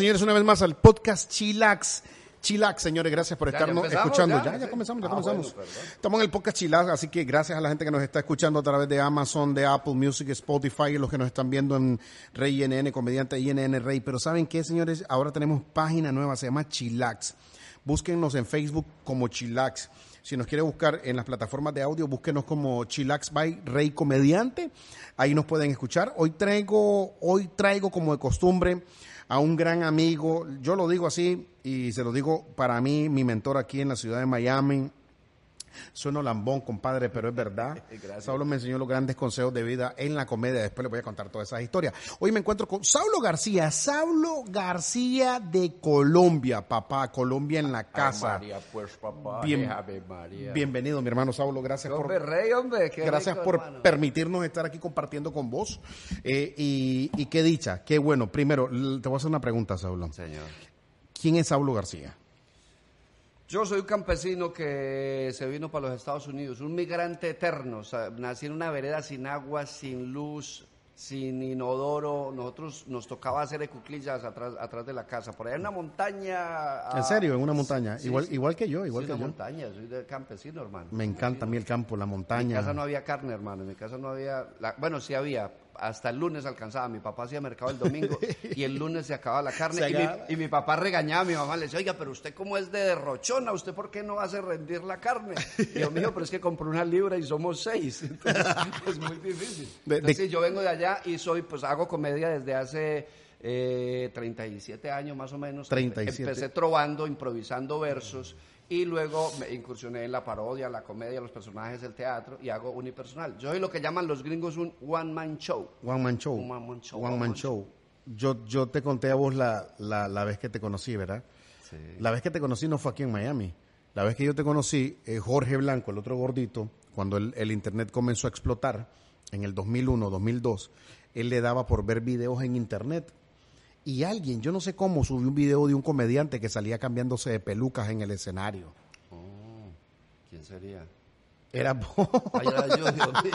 Señores, una vez más al podcast Chilax. Chilax, señores, gracias por Ya, ya estarnos escuchando. ya, Ya, comenzamos, ya Ah, comenzamos. bueno. Estamos en el podcast Chilax, así que gracias a la gente que nos está escuchando a través de Amazon, de Apple Music, Spotify, y los que nos están viendo en Rey INN, comediante INN Rey. Pero ¿saben qué, señores? Ahora tenemos página nueva, se llama Chilax. Búsquennos en Facebook como Chilax. Si nos quiere buscar en las plataformas de audio, búsquenos como Chilax by Rey Comediante. Ahí nos pueden escuchar. Hoy traigo, hoy traigo como de costumbre a un gran amigo. Yo lo digo así y se lo digo para mí, mi mentor aquí en la ciudad de Miami. Sueno lambón, compadre, pero es verdad. Gracias. Saulo me enseñó los grandes consejos de vida en la comedia. Después les voy a contar todas esas historias. Hoy me encuentro con Saulo García. Saulo García de Colombia, papá. Colombia en la casa. María, pues papá. Bien- María. Bienvenido, mi hermano Saulo. Gracias por, rey, hombre. gracias rico, por hermano. permitirnos estar aquí compartiendo con vos. Eh, y, y qué dicha, qué bueno. Primero, te voy a hacer una pregunta, Saulo. Señor. ¿Quién es Saulo García? Yo soy un campesino que se vino para los Estados Unidos, un migrante eterno. O sea, nací en una vereda sin agua, sin luz, sin inodoro. Nosotros nos tocaba hacer cuclillas atrás, atrás de la casa. Por allá en una montaña. ¿En serio? ¿En una montaña? Sí, igual, sí. igual que yo, igual Sí, que una yo. montaña, soy de campesino, hermano. Me encanta a mí el campo, la En mi montaña. casa no había carne, hermano. En mi casa no había. la- bueno, sí había. Hasta el lunes alcanzaba. Mi papá hacía mercado el domingo y el lunes se acababa la carne. Y mi, acaba. y mi papá regañaba a mi mamá. Le decía, oiga, pero usted, ¿cómo es de derrochona? ¿Usted por qué no hace rendir la carne? Y yo, mijo, pero es que compré una libra y somos seis. Entonces, es muy difícil. Entonces, yo vengo de allá y soy, pues hago comedia desde hace. eh, 37 años más o menos. 37. Empecé trovando, improvisando versos y luego me incursioné en la parodia, la comedia, los personajes del teatro y hago unipersonal. Yo soy lo que llaman los gringos un one man show. One Man Show. One man show, One Man Show. Yo, yo te conté a vos la, la, la vez que te conocí, ¿verdad? La vez que te conocí no fue aquí en Miami. La vez que yo te conocí, eh, Jorge Blanco, el otro gordito, cuando el, el Internet comenzó a explotar, en el 2001, 2002, él le daba por ver videos en Internet. Y alguien, yo no sé cómo, subió un video de un comediante que salía cambiándose de pelucas en el escenario. Oh, ¿Quién sería? Era vos. Ay, era yo, Dios mío.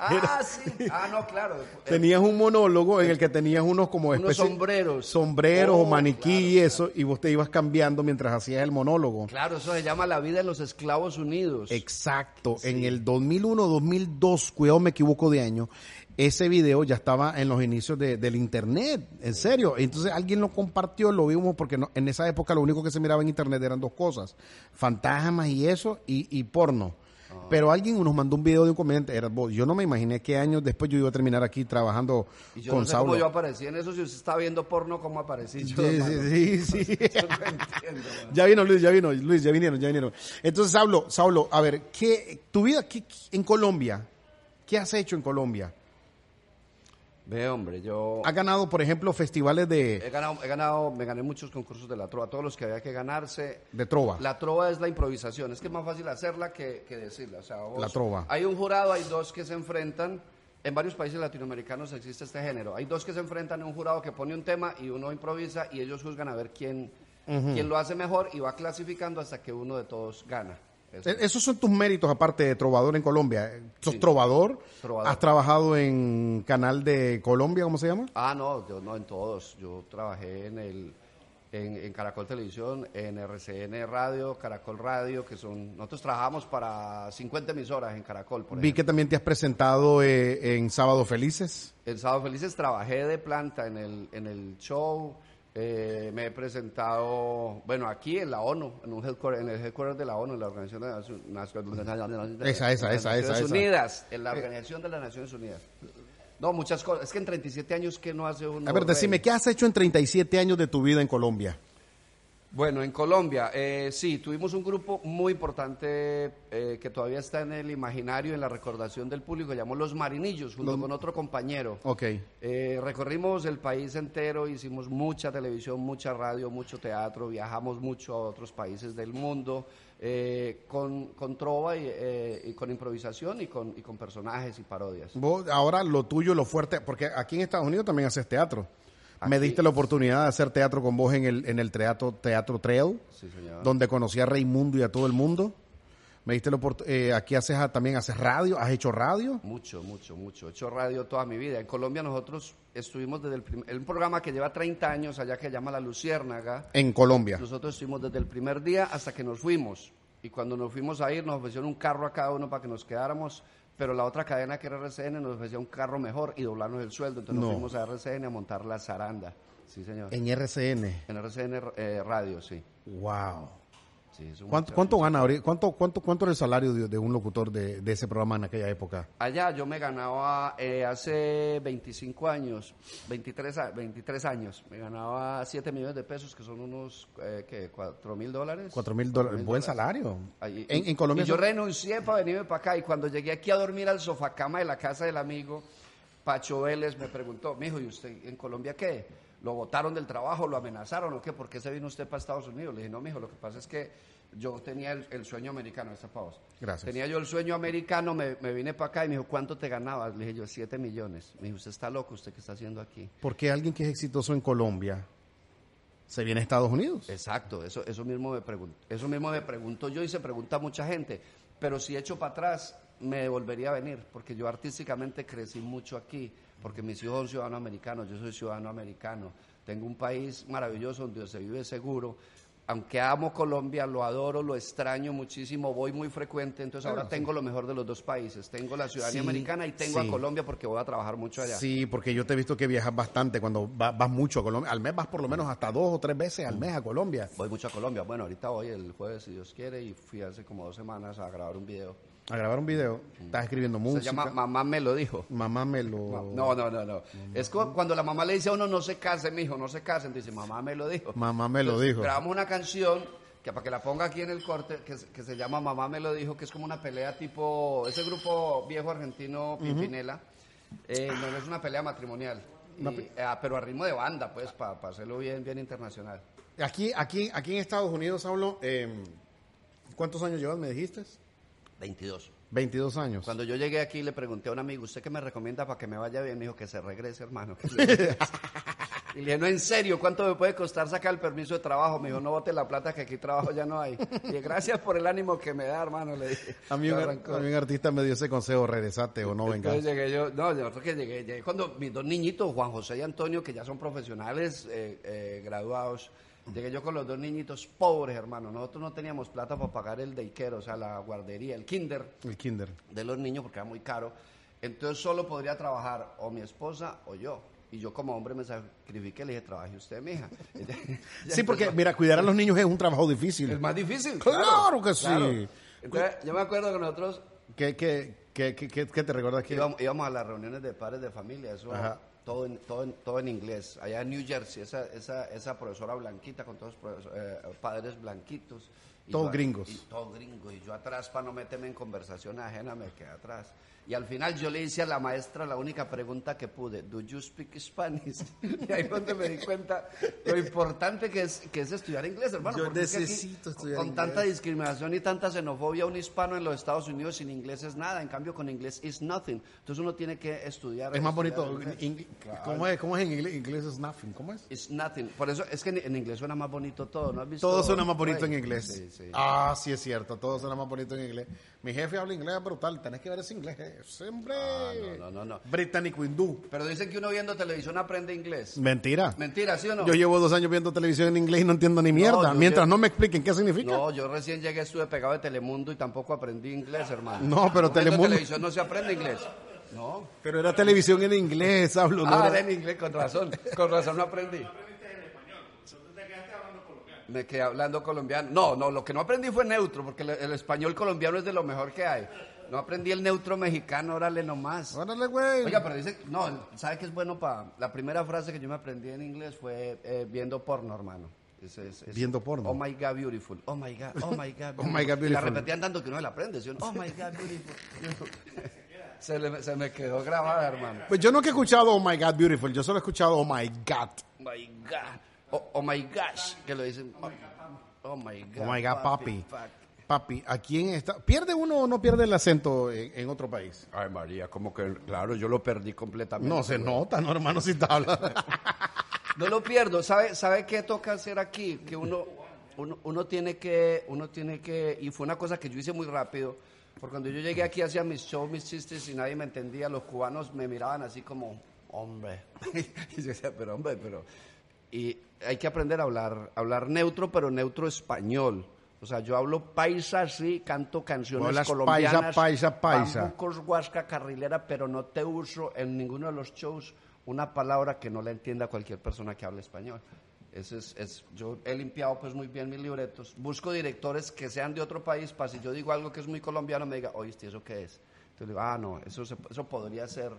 ah, sí. Ah, no, claro. Tenías un monólogo en el que tenías unos como Unos sombreros. sombreros Oh, o maniquí claro, y eso, y vos te ibas cambiando mientras hacías el monólogo. Claro, eso se llama La vida en los esclavos unidos. Exacto. En el 2001, 2002, cuidado, me equivoco de año, ese video ya estaba en los inicios de- del internet, en serio. Entonces alguien lo compartió, lo vimos, porque no- en esa época lo único que se miraba en internet eran dos cosas, fantasmas y eso, y, y porno. Ah. Pero alguien nos mandó un video de un comediante, era vos. Yo no me imaginé qué años después yo iba a terminar aquí trabajando y yo con no sé Saulo. cómo yo aparecí en eso. Si usted está viendo porno, ¿cómo aparecí yo? Sí, sí, sí, sí. Yo no entiendo. Ya vino Luis, ya vino Luis, ya vinieron, ya vinieron. Entonces, Saulo, Saulo, a ver, ¿qué, tu vida qué- en Colombia, qué has hecho en Colombia? Ve, hombre, yo ¿Has ganado, por ejemplo, festivales he de, ganado, he ganado, me gané muchos concursos de la trova, todos los que había que ganarse. de trova? La trova es la improvisación, es que es más fácil hacerla que, que decirla. O sea, vos- La trova. Hay un jurado, hay dos que se enfrentan. En varios países latinoamericanos existe este género. Hay dos que se enfrentan en un jurado que pone un tema y uno improvisa y ellos juzgan a ver quién, quién lo hace mejor y va clasificando hasta que uno de todos gana. Eso. E- Esos son tus méritos, aparte de trovador en Colombia. ¿Sos Sí. trovador? Trovador. ¿Has trabajado en Canal de Colombia, cómo se llama? Ah, no, yo no en todos. Yo trabajé en el en, en Caracol Televisión, en RCN Radio, Caracol Radio, que son nosotros trabajamos para 50 emisoras en Caracol, por Vi ejemplo. que también te has presentado eh, en Sábado Felices. En Sábado Felices trabajé de planta en el en el show. Eh, me he presentado, bueno, aquí en la ONU, en, un headquarter- en el headquarter de la ONU, en la Organización de las Naciones. Unidas, en la Organización de las Naciones Unidas. No, muchas cosas. Es que en 37 años que no hace uno. A ver, decime, ¿qué has hecho en 37 años de tu vida en Colombia? Bueno, en Colombia, eh, sí, tuvimos un grupo muy importante eh, que todavía está en el imaginario, en la recordación del público, llamó Los Marinillos, junto Los- con otro compañero. Ok. Eh, recorrimos el país entero, hicimos mucha televisión, mucha radio, mucho teatro, viajamos mucho a otros países del mundo, eh, con, con trova y, eh, y con improvisación y con, y con personajes y parodias. Vos, ahora lo tuyo, lo fuerte, porque aquí en Estados Unidos también haces teatro. Me diste la oportunidad de hacer teatro con vos en el, en el teatro, teatro Trail, Sí, donde conocí a Raimundo y a todo el mundo. Me diste la eh, aquí haces a- también haces radio, has hecho radio. Mucho, mucho, mucho. He hecho radio toda mi vida. En Colombia nosotros estuvimos desde el primer... Un programa que lleva 30 años allá que se llama La Luciérnaga. En Colombia. Nosotros estuvimos desde el primer día hasta que nos fuimos. Y cuando nos fuimos a ir, nos ofrecieron un carro a cada uno para que nos quedáramos. Pero la otra cadena, que era RCN, nos ofrecía un carro mejor y doblarnos el sueldo. Entonces No. nos fuimos a RCN a montar la zaranda. Sí, señor. En RCN. En RCN eh, Radio, sí. Wow. Sí ¿Cuánto, cuánto gana? ¿Cuánto, cuánto, ¿Cuánto era el salario de, de un locutor de, de ese programa en aquella época? Allá yo me ganaba eh, hace 25 años, 23, a- 23 años, me ganaba 7 millones de pesos, que son unos, eh, ¿qué? 4 mil dólares. Cuatro mil dólares. Buen salario. En, Colombia. y yo renuncié para venirme para acá y cuando llegué aquí a dormir al sofacama de la casa del amigo, Pacho Vélez me preguntó, mijo, ¿y usted en Colombia qué? ¿Lo votaron del trabajo, lo amenazaron o qué? ¿Por qué se vino usted para Estados Unidos? Le dije, no, mijo, lo que pasa es que yo tenía el, el sueño americano, esta pausa. Gracias. Tenía yo el sueño americano, me, me vine para acá y me dijo, ¿cuánto te ganabas? Le dije yo, 7 millones. Me dijo, usted está loco, ¿usted qué está haciendo aquí? ¿Por qué alguien que es exitoso en Colombia se viene a Estados Unidos? Exacto, eso, eso, mismo me pregunto, eso mismo me pregunto yo y se pregunta mucha gente. Pero si echo para atrás, me volvería a venir, porque yo artísticamente crecí mucho aquí, porque mis hijos son ciudadanos americanos, yo soy ciudadano americano. Tengo un país maravilloso donde se vive seguro. Aunque amo Colombia, lo adoro, lo extraño muchísimo, voy muy frecuente, entonces ahora tengo lo mejor de los dos países. Tengo la ciudadanía Sí, americana y tengo sí. a Colombia porque voy a trabajar mucho allá. Sí, porque yo te he visto que viajas bastante cuando va- vas mucho a Colombia. Al mes vas por lo menos hasta dos o tres veces al mes a Colombia. Voy mucho a Colombia. Bueno, ahorita voy el jueves, si Dios quiere, y fui hace como dos semanas a grabar un video. A grabar un video. Estás escribiendo música. Se llama Mamá me lo dijo. Mamá me lo... No, no, no, no. Es cuando la mamá le dice a uno, no se case, mijo, no se casen. Dice, mamá me lo dijo. Mamá me lo Entonces, dijo. Grabamos una canción que para que la ponga aquí en el corte, que, se- que se llama Mamá me lo dijo, que es como una pelea tipo, ese grupo viejo argentino, Pimpinela, eh, no es una pelea matrimonial. Y, eh, pero a ritmo de banda, pues, para hacerlo bien, bien internacional. Aquí, aquí, aquí en Estados Unidos, hablo... ¿Cuántos años llevas, me dijiste? 22. 22 años. Cuando yo llegué aquí le pregunté a un amigo, ¿usted qué me recomienda para que me vaya bien? Me dijo que se regrese, hermano. y le dije, no, en serio, ¿cuánto me puede costar sacar el permiso de trabajo? Me dijo, no bote la plata que aquí trabajo ya no hay. Y dije, gracias por el ánimo que me da, hermano, le dije. A mí, un, a mí artista me dio ese consejo, regresate o no vengas. Entonces llegué yo, no, yo creo que llegué, llegué cuando mis dos niñitos, Juan José y Antonio, que ya son profesionales eh, eh, graduados, llegué yo con los dos niñitos pobres, hermano. Nosotros no teníamos plata para pagar el daycare, o sea, la guardería, el kinder El kinder. de los niños porque era muy caro. Entonces solo podría trabajar o mi esposa o yo. Y yo como hombre me sacrifiqué, le dije, trabaje usted, mija. Sí, porque mira, cuidar a los niños es un trabajo difícil. Es más difícil. Claro que sí. Entonces, yo me acuerdo que nosotros ¿Qué, qué, qué, qué, qué- qué te recuerdas que íbamos, íbamos a las reuniones de padres de familia, eso Ajá. Todo en, todo, en, todo en inglés. Allá en New Jersey, esa, esa, esa profesora blanquita con todos los eh, padres blanquitos. Todos gringos. Y todos gringos. Y yo atrás, para no meterme en conversación ajena, me quedé atrás. Y al final yo le hice a la maestra la única pregunta que pude, ¿Do you speak Spanish? Y ahí fue donde me di cuenta lo importante que es, que es estudiar inglés, hermano. Yo es que aquí, necesito estudiar Con inglés. tanta discriminación y tanta xenofobia, un hispano en los Estados Unidos sin inglés es nada. En cambio, con inglés is nothing. Entonces uno tiene que estudiar. es más estudiar bonito? ing- ¿Cómo, es, ¿Cómo es en inglés? Inglés es nothing. ¿Cómo es? It's nothing. Por eso es que en, en inglés suena más bonito todo, ¿no has visto? Todo suena más bonito en inglés. Sí, sí. Ah, sí es cierto, todo suena más bonito en inglés. Mi jefe habla inglés brutal, tenés que ver ese inglés. Eh, Siempre. Ah, no, no, no, no. Británico hindú. Pero dicen que uno viendo televisión aprende inglés. Mentira. Mentira, ¿sí o no? Yo llevo dos años viendo televisión en inglés y no entiendo ni mierda. Mientras no me expliquen qué significa. No, yo recién llegué, estuve pegado de Telemundo y tampoco aprendí inglés, hermano. No, pero Telemundo- televisión no se aprende inglés. No. Pero era televisión en inglés, hablo. no Ah, era- era en inglés, con razón. Con razón no aprendí. Me quedé hablando colombiano. No, no, lo que no aprendí fue neutro, porque el, el español colombiano es de lo mejor que hay. No aprendí el neutro mexicano, órale nomás. Órale, güey. Oiga, pero dice, no, ¿sabe qué es bueno para...? La primera frase que yo me aprendí en inglés fue eh, viendo porno, hermano. Es- es- es- Viendo porno. Oh my God, beautiful. Oh my God, oh my God. Oh my God, Y la beautiful. repetían tanto que uno se la aprende. ¿sí? Oh my God, beautiful. se, le- se me quedó grabada, hermano. Pues yo no que he escuchado Oh My God Beautiful, yo solo he escuchado Oh My God. Oh my God. Oh, oh my gosh. Que lo dicen. Oh, oh my God. Oh my God, papi. fuck. Papi, ¿a quién está? ¿Pierde uno o no pierde el acento en, en otro país? Ay, María, como que, claro, yo lo perdí completamente. No se nota, no, hermano, si hablando. No lo pierdo. ¿Sabe, ¿Sabe qué toca hacer aquí? Que uno, uno, uno tiene que, uno tiene que, y fue una cosa que yo hice muy rápido, porque cuando yo llegué aquí hacía mis shows, mis chistes y nadie me entendía, los cubanos me miraban así como, hombre, y yo decía, pero hombre, pero, y hay que aprender a hablar, hablar neutro, pero neutro español. O sea, yo hablo paisa, sí, canto canciones colombianas. paisa, paisa, paisa. bambucos, guasca, carrilera, pero no te uso en ninguno de los shows una palabra que no la entienda cualquier persona que hable español. Ese es, es- yo he limpiado pues muy bien mis libretos. Busco directores que sean de otro país para si yo digo algo que es muy colombiano me diga, oíste, ¿eso qué es? Entonces digo, ah, no, eso, se- eso podría ser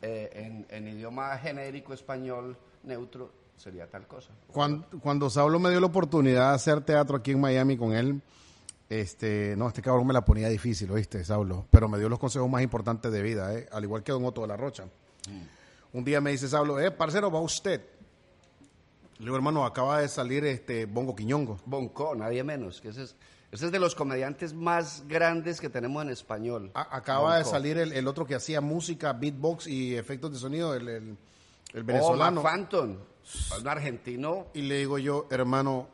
eh, en, en idioma genérico español neutro, sería tal cosa. Cuando, cuando Saulo me dio la oportunidad de hacer teatro aquí en Miami con él, este, no, este cabrón me la ponía difícil, ¿oíste, Saulo? Pero me dio los consejos más importantes de vida, ¿eh? Al igual que Don Otto de la Rocha. Un día me dice Saulo, eh, parcero, va usted. Le digo, hermano, acaba de salir este Bongo Quiñongo. Bonco, nadie menos. Que ese, es, ese es de los comediantes más grandes que tenemos en español. A- acaba de salir el, el otro que hacía música, beatbox y efectos de sonido, el, el, el Oh, venezolano. Mark Phantom, un argentino. Y le digo yo, hermano,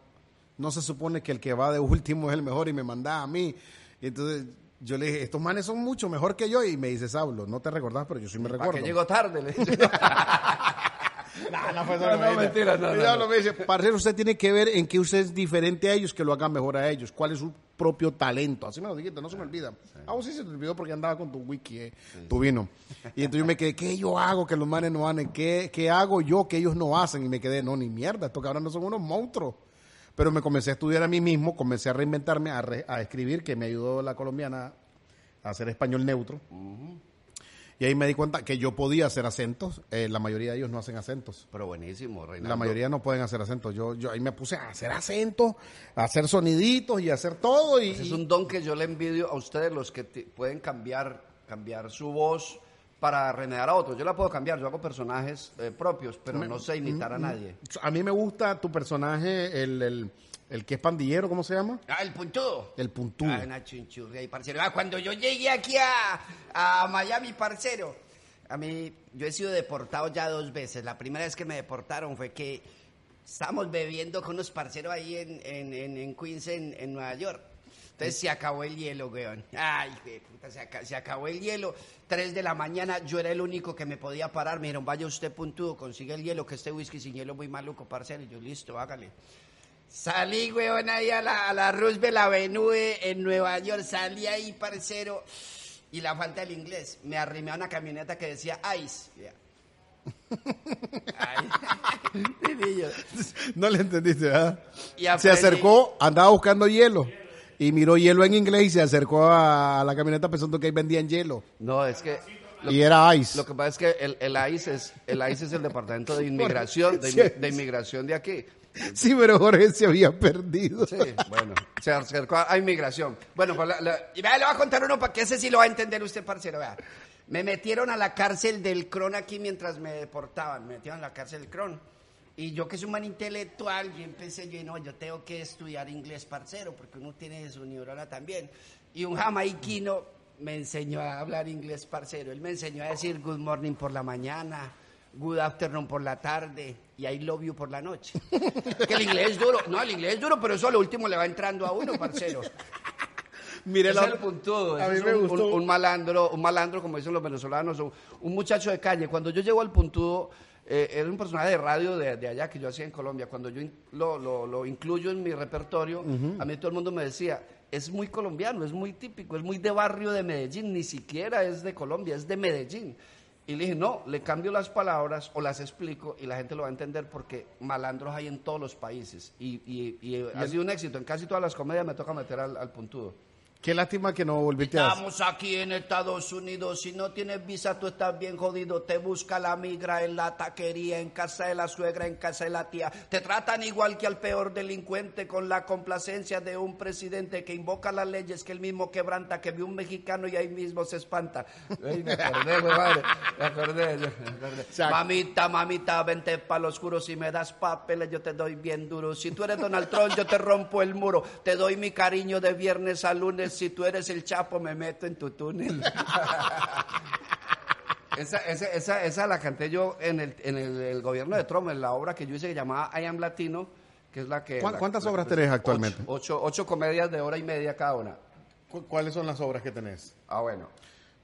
no se supone que el que va de último es el mejor y me manda a mí. Y entonces yo le dije, estos manes son mucho mejor que yo. Y me dice, Saulo, no te recordás, pero yo sí me ¿Para recuerdo. que llegó tarde? Le dije. No, no fue No, no, mentira, no, no, no. me dice, parcero, usted tiene que ver en qué usted es diferente a ellos, que lo hagan mejor a ellos. ¿Cuál es su propio talento? Así me lo dijiste, no se me olvida. A vos sí se te olvidó porque andaba con tu wiki, eh, tu vino. Y entonces yo me quedé, ¿qué yo hago que los manes no hacen? ¿Qué, ¿Qué hago yo que ellos no hacen? Y me quedé, no, ni mierda, estos cabrones no son unos monstruos. Pero me comencé a estudiar a mí mismo, comencé a reinventarme, a, re- a escribir, que me ayudó la colombiana a hacer español neutro. Y ahí me di cuenta que yo podía hacer acentos. eh, la mayoría de ellos no hacen acentos. Pero buenísimo, Reinaldo. La mayoría no pueden hacer acentos. Yo, yo ahí me puse a hacer acentos, a hacer soniditos y a hacer todo. Y, es un don que yo le envidio a ustedes, los que pueden cambiar, cambiar su voz para remediar a otros. Yo la puedo cambiar, yo hago personajes eh, propios, pero no sé imitar a nadie. a mí me gusta tu personaje, el, el, el que es pandillero, ¿cómo se llama? Ah, el puntudo. El puntudo. Ah, una chunchurria ahí, parcero. Ah, cuando yo llegué aquí a, a Miami, parcero, a mí, yo he sido deportado ya dos veces. La primera vez que me deportaron fue que estábamos bebiendo con unos parceros ahí en, en, en, en Queens, en, en Nueva York. Entonces se acabó el hielo, weón. Ay, de puta, se, aca- se acabó el hielo. Tres de la mañana, yo era el único que me podía parar. Me dijeron, vaya usted puntudo, consigue el hielo, que este whisky sin hielo es muy maluco, parcero. Y yo, listo, hágale. Salí, weón, ahí a la, a la Roosevelt Avenue en Nueva York. Salí ahí, parcero. Y la falta del inglés. Me arrimé a una camioneta que decía ICE. No le entendiste, ¿verdad? Y Se acercó, andaba buscando hielo. Y miró hielo en inglés y se acercó a la camioneta pensando que ahí vendían hielo. No, es que... Lo, y era ice. lo que pasa es que el, el ICE es el ICE es el departamento de inmigración de inmigración de aquí. Sí, pero Jorge se había perdido. Sí, bueno, se acercó a, inmigración. Bueno, pues y vea, le voy a contar uno para que ese sí lo va a entender usted, parcero. Vea. Me metieron a la cárcel del Cron aquí mientras me deportaban. Me metieron a la cárcel del Cron. Y yo que soy un man intelectual, yo empecé, yo no, yo tengo que estudiar inglés, parcero, porque uno tiene su neurona también. Y un jamaiquino me enseñó a hablar inglés, parcero. Él me enseñó a decir good morning por la mañana, good afternoon por la tarde y I love you por la noche. Que el inglés es duro. No, el inglés es duro, pero eso a lo último le va entrando a uno, parcero. Mire, la- puntudo. A mí es me un, gustó. un- un malandro, un malandro, como dicen los venezolanos, un, un muchacho de calle. Cuando yo llego al puntudo, eh, era un personaje de radio de, de allá que yo hacía en Colombia. Cuando yo in- lo, lo- lo incluyo en mi repertorio, a mí todo el mundo me decía, es muy colombiano, es muy típico, es muy de barrio de Medellín, ni siquiera es de Colombia, es de Medellín. Y le dije, no, le cambio las palabras o las explico y la gente lo va a entender porque malandros hay en todos los países. Y, y- y ha sido un éxito. En casi todas las comedias me toca meter al, al puntudo. Qué lástima que no volviste a... Estamos aquí en Estados Unidos. Si no tienes visa, tú estás bien jodido. Te busca la migra en la taquería, en casa de la suegra, en casa de la tía. Te tratan igual que al peor delincuente con la complacencia de un presidente que invoca las leyes que él mismo quebranta, que ve un mexicano y ahí mismo se espanta. Ay, me acordé, güey, madre. Me acordé, me Mamita, mamita, vente para los oscuro. Si me das papeles, yo te doy bien duro. Si tú eres Donald Trump, yo te rompo el muro. Te doy mi cariño de viernes a lunes. Si tú eres el Chapo, me meto en tu túnel. esa, esa, esa, esa la canté yo en el, en el, el gobierno de Trump, en la obra que yo hice que llamaba I Am Latino. que es la que... ¿Cuán- la- cuántas la- obras tenés actualmente? Ocho, ocho, ocho comedias de hora y media cada una. ¿Cu- ¿Cuáles son las obras que tenés? Ah, bueno.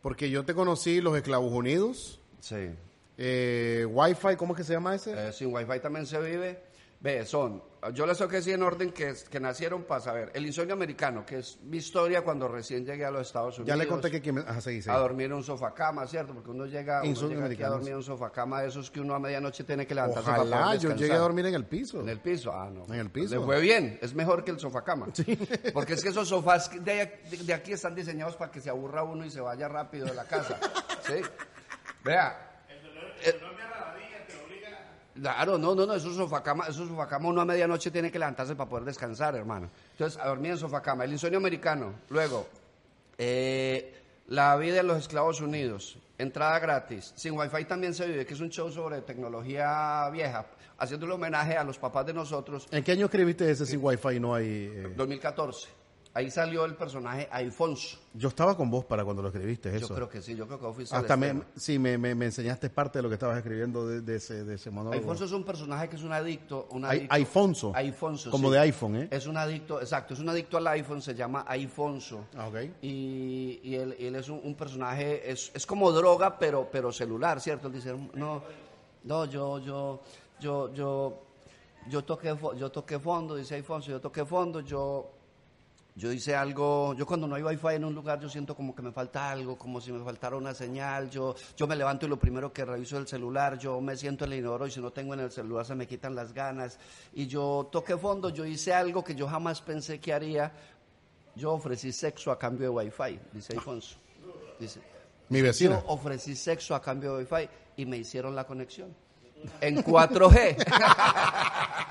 Porque yo te conocí Los Esclavos Unidos, Sí. eh, Wi-Fi, ¿cómo es que se llama ese? Eh, sin wifi también se vive. Ve, son, yo les tengo que decir en orden que, que nacieron para saber. El insomnio americano, que es mi historia cuando recién llegué a los Estados Unidos. ya le conté que... que me- Ajá, seguí, seguí. A dormir en un sofá cama, ¿cierto? Porque uno llega, uno Insomnio llega aquí a dormir en un sofá cama de esos que uno a medianoche tiene que levantarse para Ojalá poder yo llegue a dormir en el piso. En el piso, ah, no. En el piso. Le fue bien, es mejor que el sofá cama. Porque es que esos sofás de, de- de aquí están diseñados para que se aburra uno y se vaya rápido de la casa. ¿Sí? Vea. Eh, Claro, no, no, no, eso es sofacama, eso es sofacama, uno a medianoche tiene que levantarse para poder descansar, hermano. Entonces, a dormir en sofacama. El insomnio americano, luego, eh, la vida en los esclavos unidos, entrada gratis, sin wifi también se vive, que es un show sobre tecnología vieja, haciéndole homenaje a los papás de nosotros, ¿En qué año escribiste ese sin Wi-Fi? No hay... eh, 2014. Ahí salió el personaje Alfonso. Yo estaba con vos para cuando lo escribiste, eso. Yo creo que sí, yo creo que vos fuiste al Hasta me, sí, me, me, me enseñaste parte de lo que estabas escribiendo de, de ese, de ese monólogo. Alfonso es un personaje que es un adicto, un adicto. Alfonso. Alfonso, Como sí. de iPhone, ¿eh? Es un adicto, exacto, es un adicto al iPhone, se llama Alfonso. Ah, ok. Y, y él, él es un, un personaje, es, es como droga, pero, pero celular, ¿cierto? Él dice, no, no, yo, yo, yo, yo, yo toqué, yo toqué fondo, dice Alfonso, yo toqué fondo, yo, yo hice algo, yo cuando no hay wifi en un lugar yo siento como que me falta algo, como si me faltara una señal, yo, yo me levanto y lo primero que reviso es el celular, yo me siento en el inodoro y si no tengo en el celular se me quitan las ganas y yo toqué fondo, yo hice algo que yo jamás pensé que haría, yo ofrecí sexo a cambio de wifi, dice Alfonso. Dice, Mi vecina. yo ofrecí sexo a cambio de wifi y me hicieron la conexión. En 4G.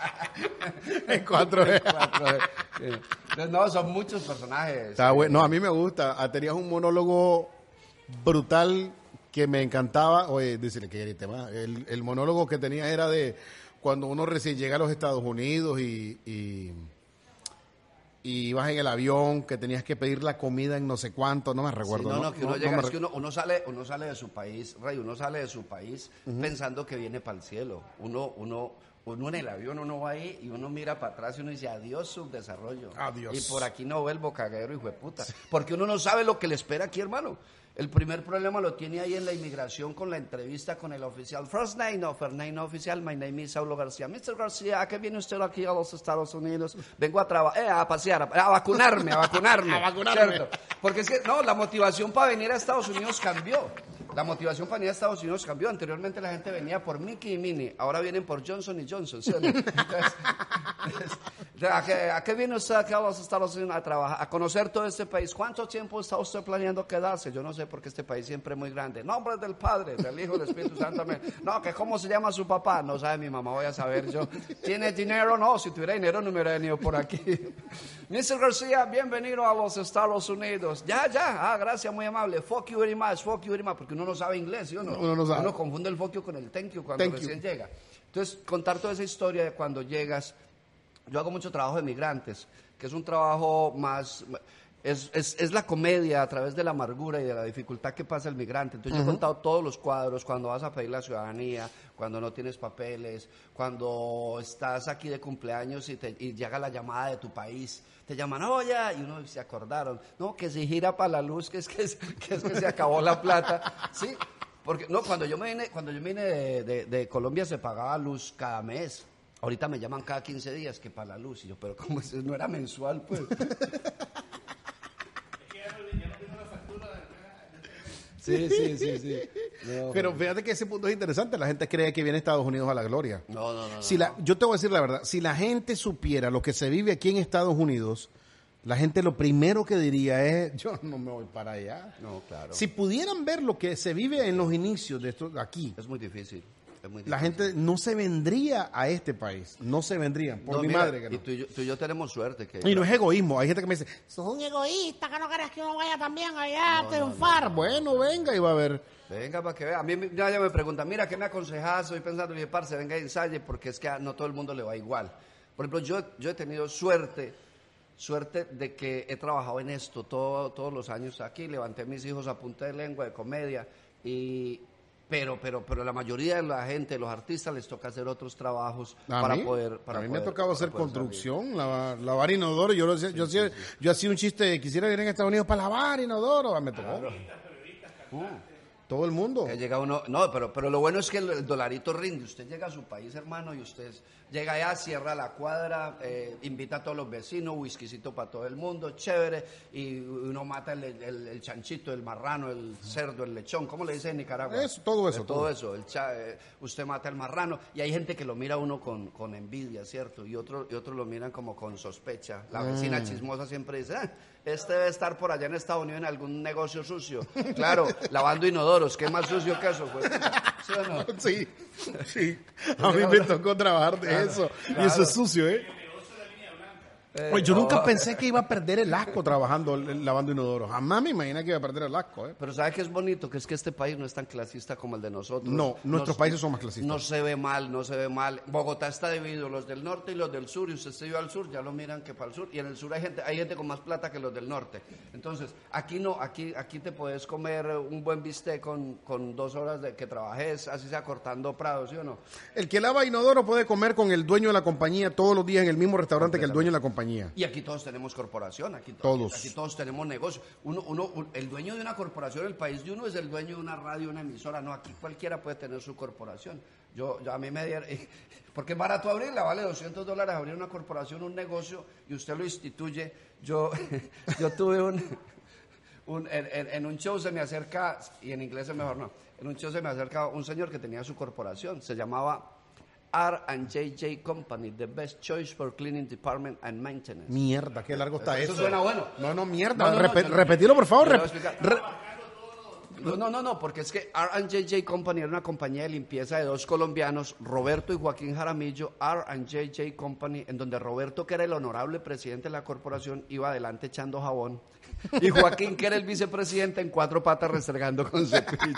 En cuatro. 4G. Sí. Entonces, No, son muchos personajes. Está bueno. No, a mí me gusta. Ah, Tenías un monólogo brutal que me encantaba. Oye, dísele que grite más. El, el monólogo que tenías era de cuando uno recién llega a los Estados Unidos y, y, y ibas en el avión, que tenías que pedir la comida en no sé cuánto, no me Sí, recuerdo. no, no, que uno no llega, me es que uno, uno sale, uno sale de su país, Rey, uno sale de su país pensando que viene para el cielo. Uno, uno, uno en el avión, uno va ahí y uno mira para atrás y uno dice, adiós subdesarrollo. Adiós. Y por aquí no vuelvo, caguero, hijo de puta. Porque uno no sabe lo que le espera aquí, hermano. El primer problema lo tiene ahí en la inmigración con la entrevista con el oficial. First name, no, first name no oficial. My name is Saulo García. Mr. García, ¿a qué viene usted aquí a los Estados Unidos? Vengo a trabajar, eh, a pasear, a, a vacunarme, a vacunarme. A vacunarme. ¿cierto? Porque es que, no, la motivación para venir a Estados Unidos cambió. La motivación para venir a Estados Unidos cambió. Anteriormente la gente venía por Mickey y Minnie, ahora vienen por Johnson y Johnson. entonces, ¿a, qué, a qué viene usted aquí a los Estados Unidos a trabajar? A conocer todo este país. ¿Cuánto tiempo está usted planeando quedarse? Yo no sé, porque este país siempre es muy grande. Nombre del Padre, del Hijo, del Espíritu Santo. amén. No, que cómo se llama su papá. No sabe mi mamá, voy a saber yo. ¿Tiene dinero? No, si tuviera dinero no me hubiera venido por aquí. Mr. García, bienvenido a los Estados Unidos. Ya, ya, ah, gracias, muy amable. Fuck you very much, fuck you very much, porque uno no sabe inglés, ¿sí o no? Uno no sabe. Uno confunde el fuck you con el thank you cuando Thank you. recién llega. Entonces, contar toda esa historia de cuando llegas. Yo hago mucho trabajo de migrantes, que es un trabajo más... Es, es, es la comedia a través de la amargura y de la dificultad que pasa el migrante. Entonces, yo he contado todos los cuadros, cuando vas a pedir la ciudadanía, cuando no tienes papeles, cuando estás aquí de cumpleaños y, te, y llega la llamada de tu país. Te llaman, oye, y uno se acordaron, no, que si gira para la luz, que es que, es- que es que se acabó la plata. Sí, porque no, cuando yo me vine, cuando yo vine de, de- de Colombia se pagaba luz cada mes. Ahorita me llaman cada 15 días que para la luz. Y yo, pero ¿cómo es? No era mensual, pues. Sí, sí, sí, sí. No, Pero fíjate que ese punto es interesante. La gente cree que viene a Estados Unidos a la gloria. no, no. no, Si la, yo te voy a decir la verdad, si la gente supiera lo que se vive aquí en Estados Unidos, la gente lo primero que diría es, yo no me voy para allá. No, claro. Si pudieran ver lo que se vive en los inicios de esto aquí, Es muy difícil. La gente no se vendría a este país, no se vendrían, por No, mi mira, madre que Y no. tú y, yo, tú y yo tenemos suerte. Que, Y no es egoísmo, hay gente que me dice, Sos un egoísta que no querés que uno vaya también allá a triunfar. bueno, venga y va a ver. Venga, para que vea. A mí ya, me preguntan, mira, ¿qué me aconsejas? Estoy pensando, y dije, parce, venga y ensaye, porque es que a no todo el mundo le va igual. Por ejemplo, yo, yo he tenido suerte, suerte de que he trabajado en esto todo- todos los años aquí. Levanté a mis hijos a punta de lengua, de comedia, y, pero, pero, pero la mayoría de la gente, los artistas, les toca hacer otros trabajos A para mí, poder. Para a mí me ha tocado hacer construcción, lavar, lavar inodoro. Yo, lo hacía- yo, hacía, yo hacía un chiste, quisiera ir en Estados Unidos para lavar inodoro. Ah, Me tocó. Todo el mundo. Llega uno, no, pero, pero lo bueno es que el, el dolarito rinde. Usted llega a su país, hermano, y usted llega allá, cierra la cuadra, eh, invita a todos los vecinos, whiskycito para todo el mundo, chévere, y uno mata el, el- el chanchito, el marrano, el cerdo, el lechón, ¿cómo le dicen en Nicaragua? Eso, todo eso, Eh, todo, todo. eso. El cha- eh, usted mata el marrano, y hay gente que lo mira a uno con, con envidia, ¿cierto? Y otros y otros lo miran como con sospecha. La vecina Mm. chismosa siempre dice, "Ah, este debe estar por allá en Estados Unidos en algún negocio sucio. Claro, lavando inodoros, ¿qué más sucio que eso? Pues, ¿Sí o no? Sí, sí. A mí me tocó trabajar de eso. Y eso es sucio, ¿eh? Oye, yo nunca pensé que iba a perder el asco trabajando eh, lavando inodoro. Jamás me imaginé que iba a perder el asco, ¿eh? Pero ¿sabe qué es bonito? Que es que este país no es tan clasista como el de nosotros. No, nuestros se- países son más clasistas. No se ve mal, no se ve mal. Bogotá está dividido, los del norte y los del sur, y usted se iba al sur, ya lo miran que para el sur, y en el sur hay gente, hay gente con más plata que los del norte. Entonces, aquí no, aquí, aquí te puedes comer eh, un buen bistec con, con dos horas de que trabajes, así sea cortando prados, ¿sí o no? El que lava inodoro puede comer con el dueño de la compañía todos los días en el mismo restaurante que el dueño de la compañía. Y aquí todos tenemos corporación, aquí to- Todos. Aquí, todos tenemos negocio. Uno, uno, un- el dueño de una corporación, el país de uno es el dueño de una radio, una emisora. No, aquí cualquiera puede tener su corporación. Yo, yo a mí me dieron, porque es barato abrirla, vale 200 dólares abrir una corporación, un negocio, y usted lo instituye. Yo, yo tuve un, un- en, en- en un show se me acerca, y en inglés es mejor no, en un show se me acerca un señor que tenía su corporación, se llamaba R&JJ Company, the best choice for cleaning department and maintenance. Mierda, qué largo está Eso eso. suena bueno. No, no, mierda. No, repetilo, por favor. no, no, no, porque es que R&JJ Company era una compañía de limpieza de dos colombianos, Roberto y Joaquín Jaramillo, R&JJ Company, en donde Roberto, que era el honorable presidente de la corporación, iba adelante echando jabón, y Joaquín, que era el vicepresidente, en cuatro patas restregando con cepillo.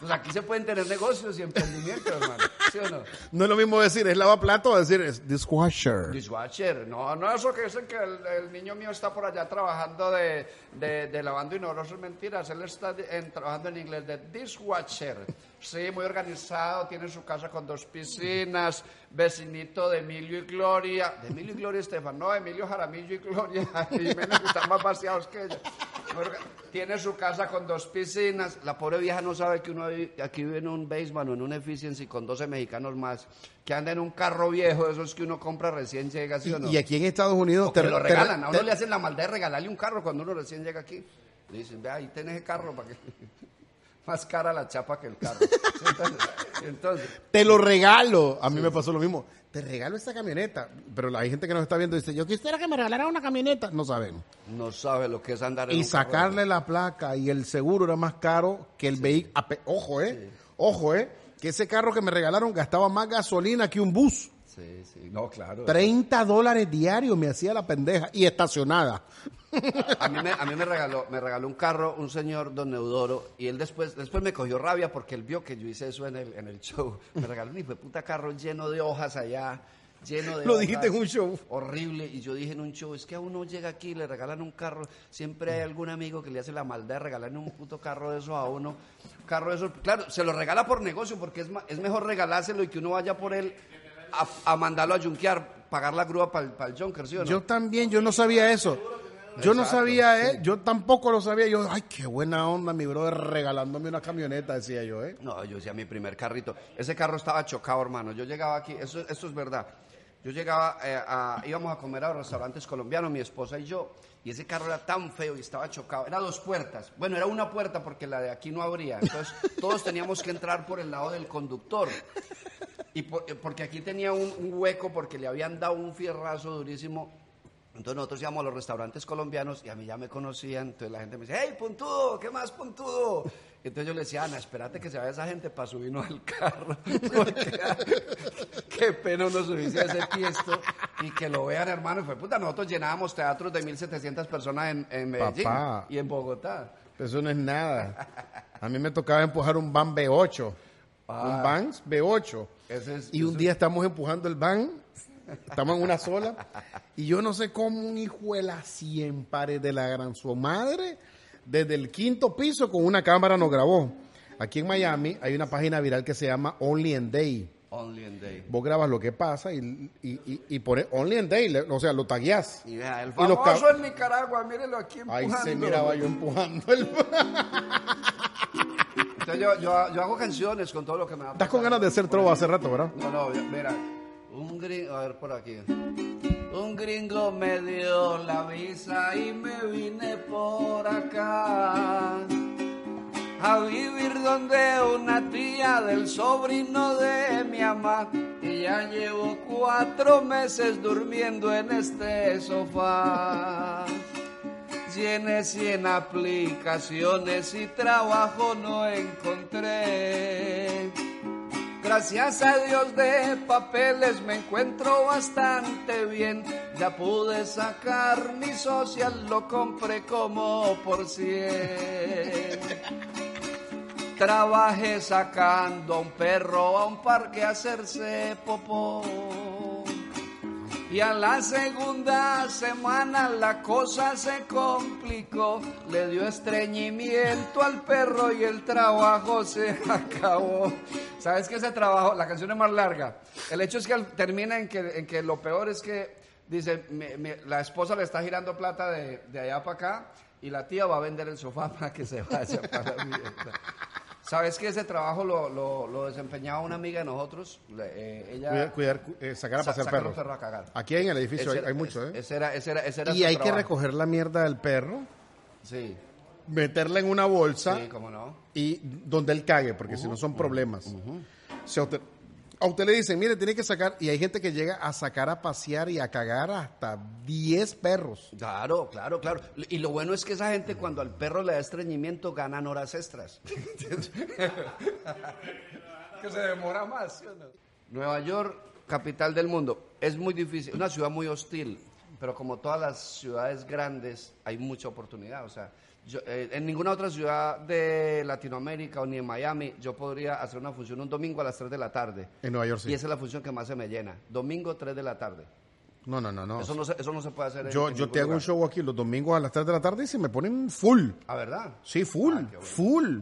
Pues aquí se pueden tener negocios y emprendimientos, hermano, ¿sí o no? no es lo mismo decir es lavaplato o decir es dishwasher. Dishwasher, no, no eso que dicen que el, el niño mío está por allá trabajando de, de, de lavando inodoro, es mentiras, él está en- trabajando en inglés de dishwasher. Sí, muy organizado, tiene su casa con dos piscinas, vecinito de Emilio y Gloria, de Emilio y Gloria Estefan, no, Emilio Jaramillo y Gloria, y menos que están más vaciados que ella. Tiene su casa con dos piscinas, la pobre vieja no sabe que uno aquí vive en un basement o en un efficiency con 12 mexicanos más, que anda en un carro viejo, esos que uno compra recién llega, ¿sí o no? Y aquí en Estados Unidos O que te- lo te- regalan, a uno te- le hacen la maldad de regalarle un carro cuando uno recién llega aquí. Le dicen, ve ahí tenés el carro para que... Más cara la chapa que el carro. Entonces, entonces, te lo regalo. A mí me pasó lo mismo. Te regalo esta camioneta. Pero hay gente que nos está viendo y dice, yo quisiera que me regalaran una camioneta. No sabemos. no sabe lo que es andar en Y un carro. sacarle la placa y el seguro era más caro que el vehículo. Ojo, ¿eh? Ojo, ¿eh? Que ese carro que me regalaron gastaba más gasolina que un bus. Sí, sí, no, claro. 30 dólares diarios me hacía la pendeja y estacionada. A mí, me, a mí me regaló me regaló un carro un señor, don Neudoro, y él después después me cogió rabia porque él vio que yo hice eso en el, en el show. Me regaló un hijo de puta carro lleno de hojas allá, lleno de Lo dijiste en un show. Horrible. Y yo dije en un show, es que a uno llega aquí y le regalan un carro, siempre hay algún amigo que le hace la maldad de regalarle un puto carro de eso a uno. Un carro de eso, claro, se lo regala por negocio porque es, ma- es mejor regalárselo y que uno vaya por él a, a mandarlo a junkear, pagar la grúa para el junker, ¿sí o no? Yo también, yo no sabía eso. Yo no sabía, ¿eh? Yo tampoco lo sabía. Yo, ay, qué buena onda, mi brother, regalándome una camioneta, decía yo, ¿eh? No, yo decía mi primer carrito. Ese carro estaba chocado, hermano. Yo llegaba aquí, eso, eso es verdad. Yo llegaba, eh, a- íbamos a comer a los restaurantes colombianos, mi esposa y yo, y ese carro era tan feo y estaba chocado. Era dos puertas. Bueno, era una puerta porque la de aquí no abría. Entonces, todos teníamos que entrar por el lado del conductor. Y por- eh, porque aquí tenía un, un hueco porque le habían dado un fierrazo durísimo. Entonces nosotros íbamos a los restaurantes colombianos y a mí ya me conocían. Entonces la gente me dice, hey, puntudo, ¿qué más puntudo? Entonces yo le decía, Ana, espérate que se vaya esa gente para subirnos al carro. Porque, ah, qué pena uno subirse a ese tiesto y que lo vean, hermano. Y fue puta, nosotros llenábamos teatros de 1.700 personas en, en Medellín Papá. y en Bogotá. Eso no es nada. A mí me tocaba empujar un van B8. Un van B8. Ese es- Y un eso- día estamos empujando el van, estamos en una sola, y yo no sé cómo un hijo de la cien pares de la gran su madre, desde el quinto piso con una cámara nos grabó. Aquí en Miami hay una página viral que se llama Only in Day. Only in Day. Vos grabas lo que pasa y, y, y, y pones Only in Day, o sea, lo tagueás. Y vea, el famoso en Nicaragua, mírenlo aquí Ahí empujando. se miraba yo empujando el... Entonces yo, yo, yo hago canciones con todo lo que me da. Estás con ganas de hacer trova hace rato, ¿verdad? No, no, mira. Un gringo, a ver por aquí. Un gringo me dio la visa y me vine por acá. A vivir donde una tía del sobrino de mi mamá. Y ya llevo cuatro meses durmiendo en este sofá. Llené 100 aplicaciones y trabajo no encontré. Gracias a Dios de papeles me encuentro bastante bien. Ya pude sacar mi social, lo compré como por cien. Trabajé sacando a un perro a un parque a hacerse popó. Y a la segunda semana la cosa se complicó. Le dio estreñimiento al perro y el trabajo se acabó. ¿Sabes qué ese trabajo? La canción es más larga. El hecho es que termina en que, en que lo peor es que, dice, la esposa le está girando plata de, de allá para acá y la tía va a vender el sofá para que se vaya para la mierda. ¿Sabes que ese trabajo lo, lo- lo desempeñaba una amiga de nosotros? Eh, ella Cuidar, cuidar, cu- eh, sacar a pasear perros. a cagar. Aquí en el edificio Ese hay, hay mucho, ¿eh? Ese era, ese era, ese era Y hay que recoger la mierda del perro, Sí, meterla en una bolsa sí, cómo no. y donde él cague, porque si no son problemas. A usted le dicen, mire, tiene que sacar, y hay gente que llega a sacar a pasear y a cagar hasta 10 perros. Claro, claro, claro. Y lo bueno es que esa gente cuando al perro le da estreñimiento ganan horas extras. que se demora más. ¿sí o no? Nueva York, capital del mundo. Es muy difícil, una ciudad muy hostil, pero como todas las ciudades grandes hay mucha oportunidad. O sea, yo, eh, en ninguna otra ciudad de Latinoamérica o ni en Miami yo podría hacer una función un domingo a las 3 de la tarde. En Nueva York sí. Y esa es la función que más se me llena. Domingo 3 de la tarde. No, no, no, no. Eso no se, eso no se puede hacer yo en yo te hago un show aquí los domingos a las 3 de la tarde y se me ponen full. ¿Ah, verdad? Sí, full, Ah, bueno. full.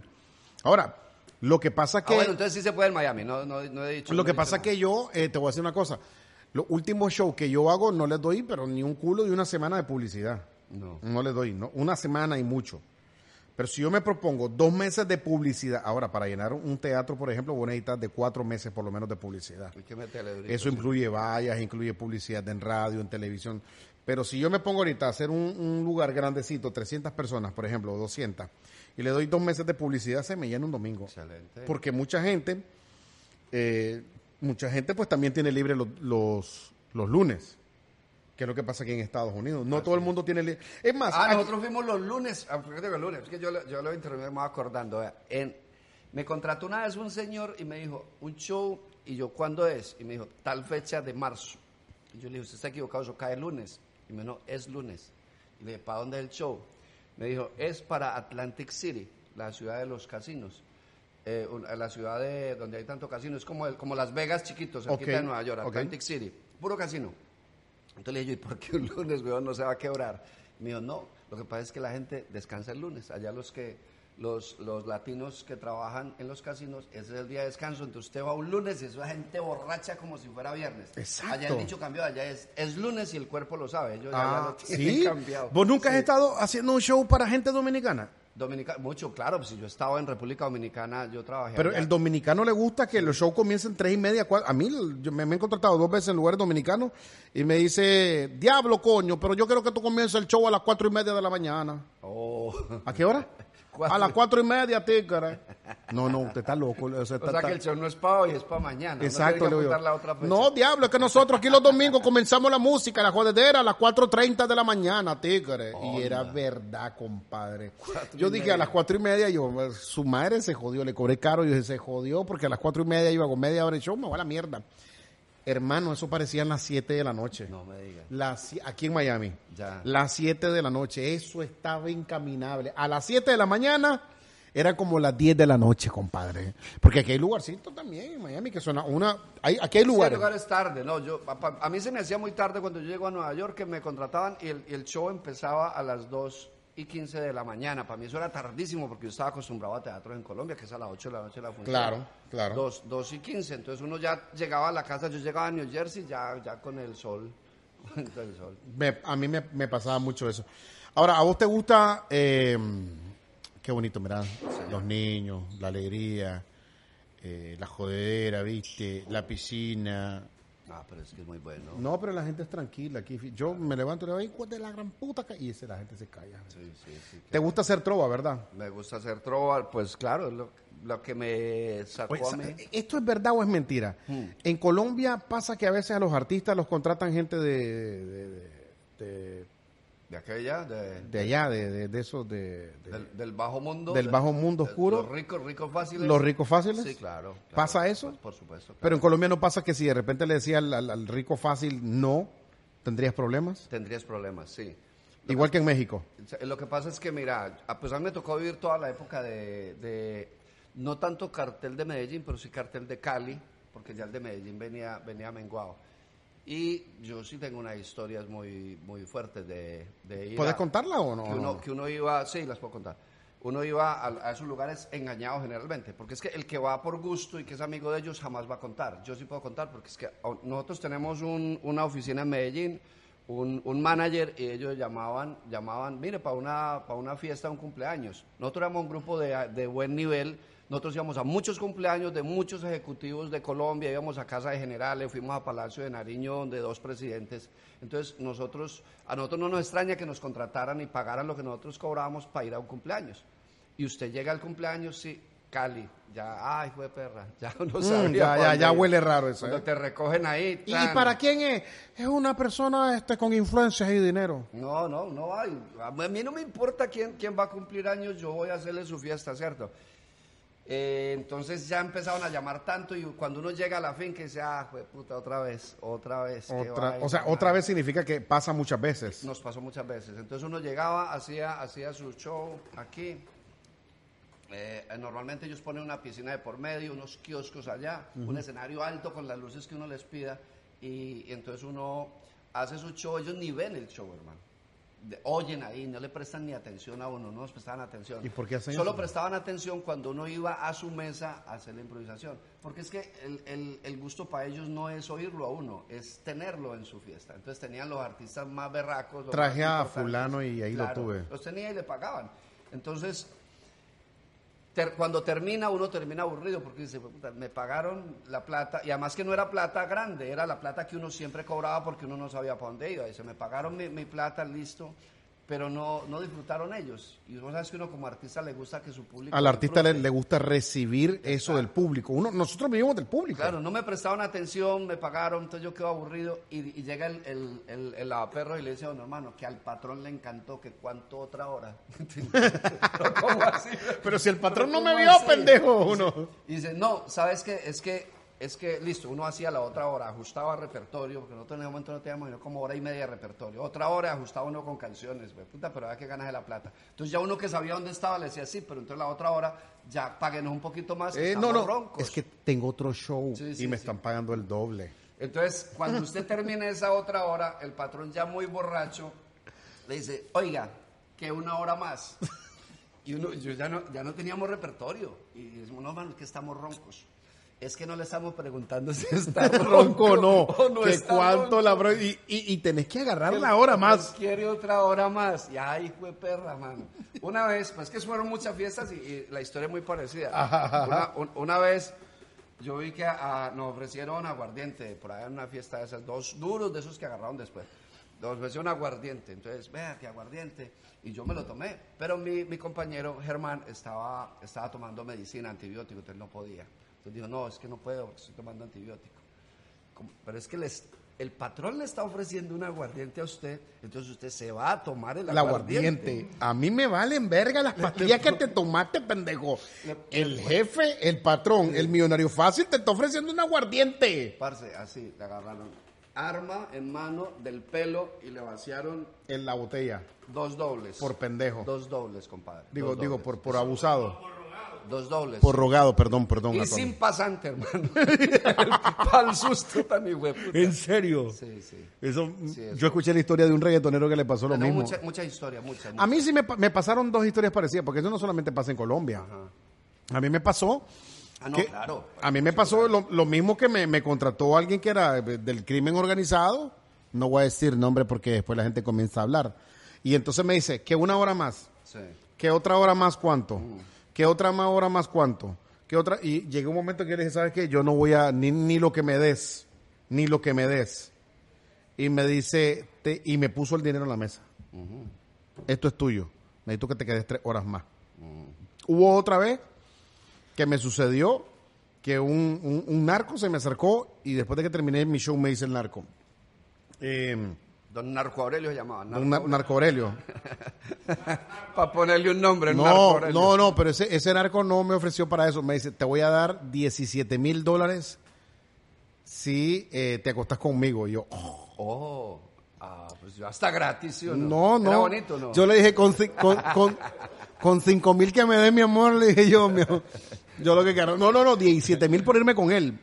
Ahora, lo que pasa que... Ah, bueno, entonces sí se puede en Miami, no, no, no he dicho. Lo que pasa nada. que yo, eh, te voy a decir una cosa, los últimos shows que yo hago no les doy, pero ni un culo de una semana de publicidad. No. No les doy, no, una semana y mucho. Pero si yo me propongo dos meses de publicidad, ahora para llenar un teatro, por ejemplo, voy a necesitar de cuatro meses por lo menos de publicidad. Eso incluye vallas, incluye publicidad en radio, en televisión. Pero si yo me pongo ahorita a hacer un, un lugar grandecito, 300 personas, por ejemplo, o 200, y le doy dos meses de publicidad, se me llena un domingo. Excelente. Porque mucha gente, eh, mucha gente pues también tiene libre los, los, los lunes, que es lo que pasa aquí en Estados Unidos. No todo el mundo tiene. Es más, Ah, aquí- nosotros fuimos los lunes, ah, el lunes, es que yo, yo lo interrumpí, me voy acordando. En, me contrató una vez un señor y me dijo, un show, y yo, ¿cuándo es? Y me dijo, tal fecha de marzo. Y yo le dije, usted está equivocado, eso cae el lunes. Y me dijo, no, es lunes. Y le dije, ¿para dónde es el show? Me dijo, es para Atlantic City, la ciudad de los casinos. Eh, la ciudad de, donde hay tanto casino, es como, el- como Las Vegas chiquitos, cerquita Ok, de Nueva York. Atlantic City, puro casino. Entonces le dije, yo, ¿y por qué un lunes, weón, no se va a quebrar? Me dijo, no, lo que pasa es que la gente descansa el lunes. Allá los que, los, los latinos que trabajan en los casinos, ese es el día de descanso. Entonces usted va un lunes y es la gente borracha como si fuera viernes. Exacto. Allá el dicho cambió, allá es, es lunes y el cuerpo lo sabe. Ellos ya- ya Ah, lo tienen ¿sí? cambiado. ¿Vos nunca has estado haciendo un show para gente dominicana? Dominica- mucho, claro, pues si yo estaba en República Dominicana, yo trabajé Pero allá. el dominicano le gusta que los shows comiencen tres y media, cuatro. A mí yo me, me he contratado dos veces en lugares dominicanos y me dice, diablo coño, pero yo quiero que tú comiences el show a las cuatro y media de la mañana. Oh. ¿A qué hora? Cuatro. A las cuatro y media, tícara. No, no, usted está loco. o sea, O que el show no es para hoy, es para mañana. Exacto, no le la otra. No, diablo, es que nosotros aquí los domingos comenzamos la música, la jodedera a las 4.30 de la mañana, tigre. Y era verdad, compadre. Yo dije media. a las cuatro y media, yo, su madre se jodió, le cobré caro, yo dije, se jodió porque a las cuatro y media iba con media hora de show, me va a la mierda. Hermano, eso parecían las 7 de la noche. No me digas. Las, aquí en Miami. Ya. Las 7 de la noche. Eso estaba incaminable. A las 7 de la mañana era como las 10 de la noche, compadre. Porque aquí hay lugarcitos también en Miami que suena una. Hay, aquí hay Sí, lugares. tarde, no, yo, a, a mí se me hacía muy tarde cuando yo llego a Nueva York que me contrataban y el, y el show empezaba a las dos y 15 de la mañana. Para mí eso era tardísimo porque yo estaba acostumbrado a teatros en Colombia, que es a las 8 de la noche la función. Claro, claro. 2, 2 y 15. Entonces uno ya llegaba a la casa, yo llegaba a New Jersey ya, ya con el sol. con el sol. Me- a mí me, me pasaba mucho eso. Ahora, ¿a vos te gusta, eh, qué bonito, mira, los niños, la alegría, eh, la jodedera, viste, la piscina? Ah, pero es que es muy bueno. No, pero la gente es tranquila aquí. Yo me levanto y le digo, "Hijo de la gran puta! ca-", Y ese, la gente se calla. Sí, sí, sí. ¿Te gusta hacer trova, verdad? Me gusta hacer trova, pues claro, es lo, lo que me sacó a mí. ¿Esto es verdad o es mentira? En Colombia pasa que a veces a los artistas los contratan gente de, de, de- de- De aquella, de, de allá, de, de, de esos, de, de- del, del bajo mundo. del de- bajo mundo oscuro. Los ricos, ricos fáciles. ¿Los ricos fáciles? Sí, claro. claro. ¿Pasa eso? Por, por supuesto. claro. Pero en Colombia no pasa que si de repente le decía al, al- al rico fácil no, ¿tendrías problemas? Tendrías problemas, sí. Igual que en México. Lo que pasa es que, mira, a pesar me tocó vivir toda la época de, de- no tanto cartel de Medellín, pero sí cartel de Cali, porque ya el de Medellín venía, venía menguado. Y yo sí tengo unas historias muy, muy fuertes de, de ir ¿Puedes a- contarla o no? que uno, que uno iba, sí, las puedo contar. Uno iba a, a esos lugares engañado generalmente, porque es que el que va por gusto y que es amigo de ellos jamás va a contar. Yo sí puedo contar, porque es que a- nosotros tenemos un- una oficina en Medellín, un, un manager, y ellos llamaban, llamaban, mire, para una, para una fiesta, un cumpleaños. Nosotros éramos un grupo de, de buen nivel, nosotros íbamos a muchos cumpleaños de muchos ejecutivos de Colombia, íbamos a Casa de Generales, fuimos a Palacio de Nariño, donde dos presidentes. Entonces, nosotros, a nosotros no nos extraña que nos contrataran y pagaran lo que nosotros cobrábamos para ir a un cumpleaños. Y usted llega al cumpleaños, sí, Cali, ya, ay, fue perra, ya uno Mm, sabía ya, ya, ya huele raro eso. Cuando ¿eh? te recogen ahí. ¿Y para quién es? Es una persona este, con influencias y dinero. No, no, no hay. A mí no me importa quién, quién va a cumplir años, yo voy a hacerle su fiesta, ¿cierto? Eh, entonces ya empezaron a llamar tanto y cuando uno llega a la finca dice, ah, puta, otra vez, otra vez. Otra, vaina". o sea, otra vez significa que pasa muchas veces. Nos pasó muchas veces. Entonces uno llegaba, hacía, hacía su show aquí. Eh, normalmente ellos ponen una piscina de por medio, unos kioscos allá, un escenario alto con las luces que uno les pida. Y, y entonces uno hace su show, ellos ni ven el show, hermano. Oyen ahí, no le prestan ni atención a uno, no nos prestaban atención. ¿Y por qué hacen Solo eso? prestaban atención cuando uno iba a su mesa a hacer la improvisación. Porque es que el, el- el gusto para ellos no es oírlo a uno, es tenerlo en su fiesta. Entonces tenían los artistas más berracos. los Traje más a fulano y ahí lo tuve. Los tenía y le pagaban. Entonces, cuando termina, uno termina aburrido porque dice, "Puta, me pagaron la plata, y además que no era plata grande, era la plata que uno siempre cobraba porque uno no sabía para dónde iba. Dice, me pagaron mi plata, listo, pero no, no disfrutaron ellos. Y vos sabes que uno como artista le gusta que su público... Al artista le, gusta recibir eso del público. Uno, nosotros vivimos del público. Claro, no me prestaron atención, me pagaron, entonces yo quedo aburrido y, y llega el, el, el, el lavaperro y le dice don hermano que al patrón le encantó, que cuánto otra hora. ¿Cómo así? Pero si el patrón no ¿Cómo me vio, así? pendejo, uno. Y dice, no, ¿sabes qué? Es que, es que, listo, uno hacía la otra hora, ajustaba repertorio, porque nosotros en ese momento no teníamos sino como hora y media de repertorio. Otra hora ajustaba uno con canciones, puta, pero había que ganas de la plata. Entonces ya uno que sabía dónde estaba le decía, sí, pero entonces la otra hora ya páguenos un poquito más, Eh, no, estamos no, roncos. es que tengo otro show Sí, sí, y me sí. están pagando el doble. Entonces, cuando usted termine esa otra hora, el patrón ya muy borracho le dice, oiga, que una hora más. Y uno, yo ya no, ya no teníamos repertorio. Y decimos, no, es que estamos roncos. Es que no le estamos preguntando si está Ronco o no, o que está cuánto ronco. la bro y, y, y tenés que agarrar la hora más. Quiere otra hora más. Y ay, fue perra, mano. Una vez, pues que fueron muchas fiestas y, y la historia es muy parecida. Una, un- una vez yo vi que nos ofrecieron aguardiente por ahí en una fiesta de esas, dos duros de esos que agarraron después. Nos ofrecieron aguardiente. Entonces, vea que aguardiente. Y yo me lo tomé. Pero mi, mi compañero Germán estaba, estaba tomando medicina, antibiótico, entonces no podía. Entonces dijo, no, es que no puedo, porque estoy tomando antibiótico. Como- Pero es que les, el patrón le está ofreciendo un aguardiente a usted, entonces usted se va a tomar el El aguardiente. A mí me valen verga las pastillas que te tomaste, pendejo. El jefe, el patrón, el millonario fácil te está ofreciendo un aguardiente. Parce, así, le agarraron arma en mano del pelo y le vaciaron En la botella. dos dobles. Por pendejo. Dos dobles, compadre. Digo, digo, por, por abusado. Dos dobles. Por rogado, perdón, perdón. y sin pasante, hermano. Para el susto también, güey. ¿En serio? Sí, sí. Eso, Sí, eso. Yo escuché la historia de un reggaetonero que le pasó lo mismo. mucha, mucha historia, mucha. A mí sí me, me pasaron dos historias parecidas, porque eso no solamente pasa en Colombia. A mí me pasó. Ah, no, que- claro. A mí me pasó lo, lo mismo que me, me contrató alguien que era eh, del crimen organizado. No voy a decir nombre porque después la gente comienza a hablar. Y entonces me dice, que una hora más. Sí. ¿Qué otra hora más cuánto? ¿Qué otra más hora más cuánto? ¿Qué otra? Y llegué un momento que le dije, ¿sabes qué? Yo no voy a, ni, ni lo que me des, ni lo que me des. Y me dice, te- y me puso el dinero en la mesa. Esto es tuyo. Necesito que te quedes tres horas más. Hubo otra vez que me sucedió que un, un- un narco se me acercó y después de que terminé mi show me dice el narco. Eh, Don Narco Aurelio se llamaba. Narco na- narco Aurelio. Para ponerle un nombre. Narco No, Aurelio. no, no, pero ese, ese narco no me ofreció para eso. Me dice, te voy a dar 17 mil dólares si eh, te acostas conmigo. Y yo, oh, Oh, ah, pues ya está gratis, ¿sí o no? no, no. Era bonito, ¿no? Yo le dije, con, con, con, con 5 mil que me dé mi amor, le dije yo, mi amor. yo lo que quiero. No, no, no, 17 mil por irme con él.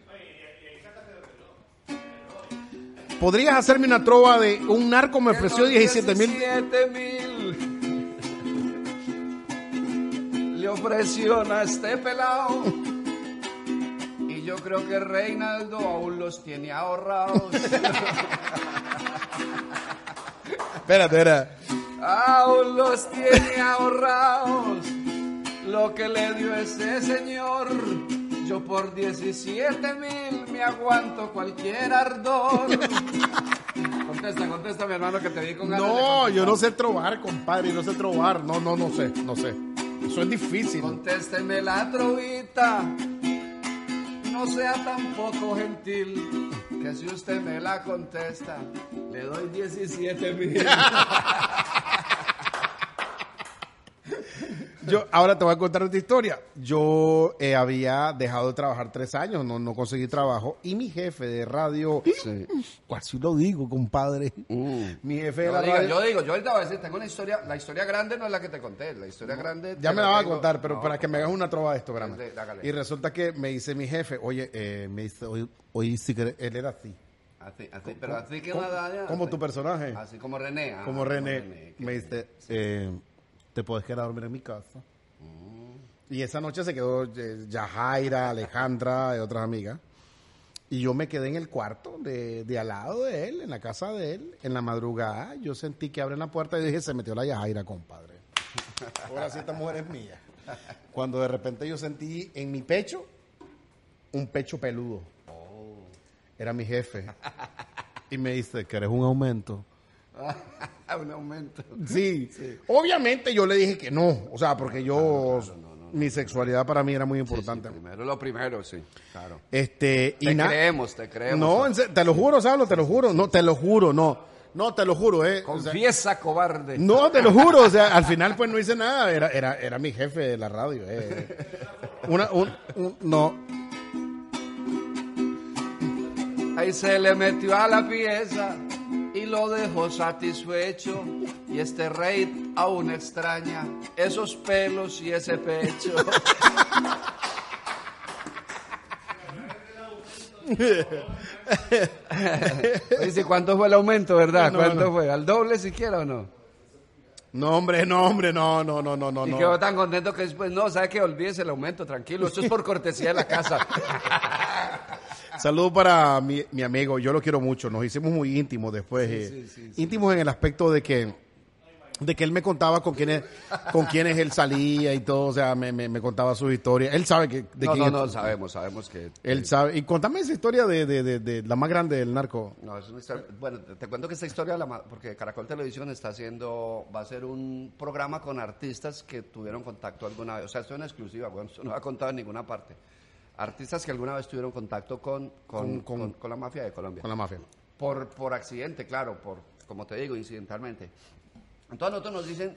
¿Podrías hacerme una trova de un narco me ofreció 17 mil? 17 mil. Le ofreció a este pelado. Y yo creo que Reinaldo aún los tiene ahorrados. Espérate, espérate. aún los tiene ahorrados. Lo que le dio ese señor. Yo por 17 mil me aguanto cualquier ardor. Contesta, contesta, mi hermano, que te vi con ganas No, yo no sé trobar, compadre, no sé trobar. No, no, no sé, no sé. Eso es difícil. Contésteme la trovita, no sea tampoco gentil, que si usted me la contesta, le doy 17 mil. Yo ahora te voy a contar otra historia. Yo eh, había dejado de trabajar tres años, no, no conseguí trabajo y mi jefe de radio, Sí. casi lo digo, compadre. Mi jefe de Yo, la digo, radio. yo digo, yo ahorita voy a decir, tengo una historia, la historia grande no es la que te conté, la historia grande... ya me la vas a contar, pero no, para que me hagas una trova de esto, grande. Y resulta que me dice mi jefe, oye, eh, me dice, hoy, hoy sí que él era así. Así, así, pero así que Como, nada, ya, como así. tu personaje. Así como René. ah, como René, que- me dice, eh, te puedes quedar a dormir en mi casa. Y esa noche se quedó eh, Yajaira, Alejandra y otras amigas. Y yo me quedé en el cuarto de, de al lado de él, en la casa de él. En la madrugada yo sentí que abren la puerta y dije, se metió la Yajaira, compadre. Ahora sí esta mujer es mía. Cuando de repente yo sentí en mi pecho un pecho peludo. Era mi jefe. Y me dice, ¿querés un aumento? un aumento. Sí. Obviamente yo le dije que no, o sea, porque yo, mi sexualidad para mí era muy importante. Primero lo primero, sí, claro. Este, Te creemos, te creemos. No, te lo juro, Sablo, te lo juro, no, te lo juro, no, no, te lo juro, eh. o sea, Confiesa, cobarde. no, te lo juro, o sea, al final pues no hice nada, era, era, era mi jefe de la radio, eh. Una, un, un- no, Ahí se le metió a la pieza y lo dejó satisfecho. Y este rey aún extraña esos pelos y ese pecho. Dice, ¿cuánto fue el aumento, verdad? No, ¿Cuánto no. fue? ¿Al doble siquiera o no? no, hombre, no, hombre, no, no, no, no, no. Y quedó tan contento que después, no, ¿sabe que Olvídese el aumento, tranquilo. Esto es por cortesía de la casa. Saludos para mi, mi amigo, yo lo quiero mucho, nos hicimos muy íntimos después, eh, íntimos en el aspecto de que de que él me contaba con quiénes con quiénes él salía y todo, o sea, me, me, me contaba su historia. Él sabe que de no, quién no, es- no, sabemos, sabemos que... Él sabe. Y contame esa historia de, de, de, de la más grande del narco. No, es una historia- bueno, te, cuento que esta historia, la porque Caracol Televisión está haciendo, va a ser un programa con artistas que tuvieron contacto alguna vez, o sea, esto es una exclusiva, bueno, no ha contado en ninguna parte. Artistas que alguna vez tuvieron contacto con, con, Con- la mafia de Colombia. Con la mafia. Por, por accidente, claro, por, como te digo, incidentalmente. Entonces nosotros nos dicen,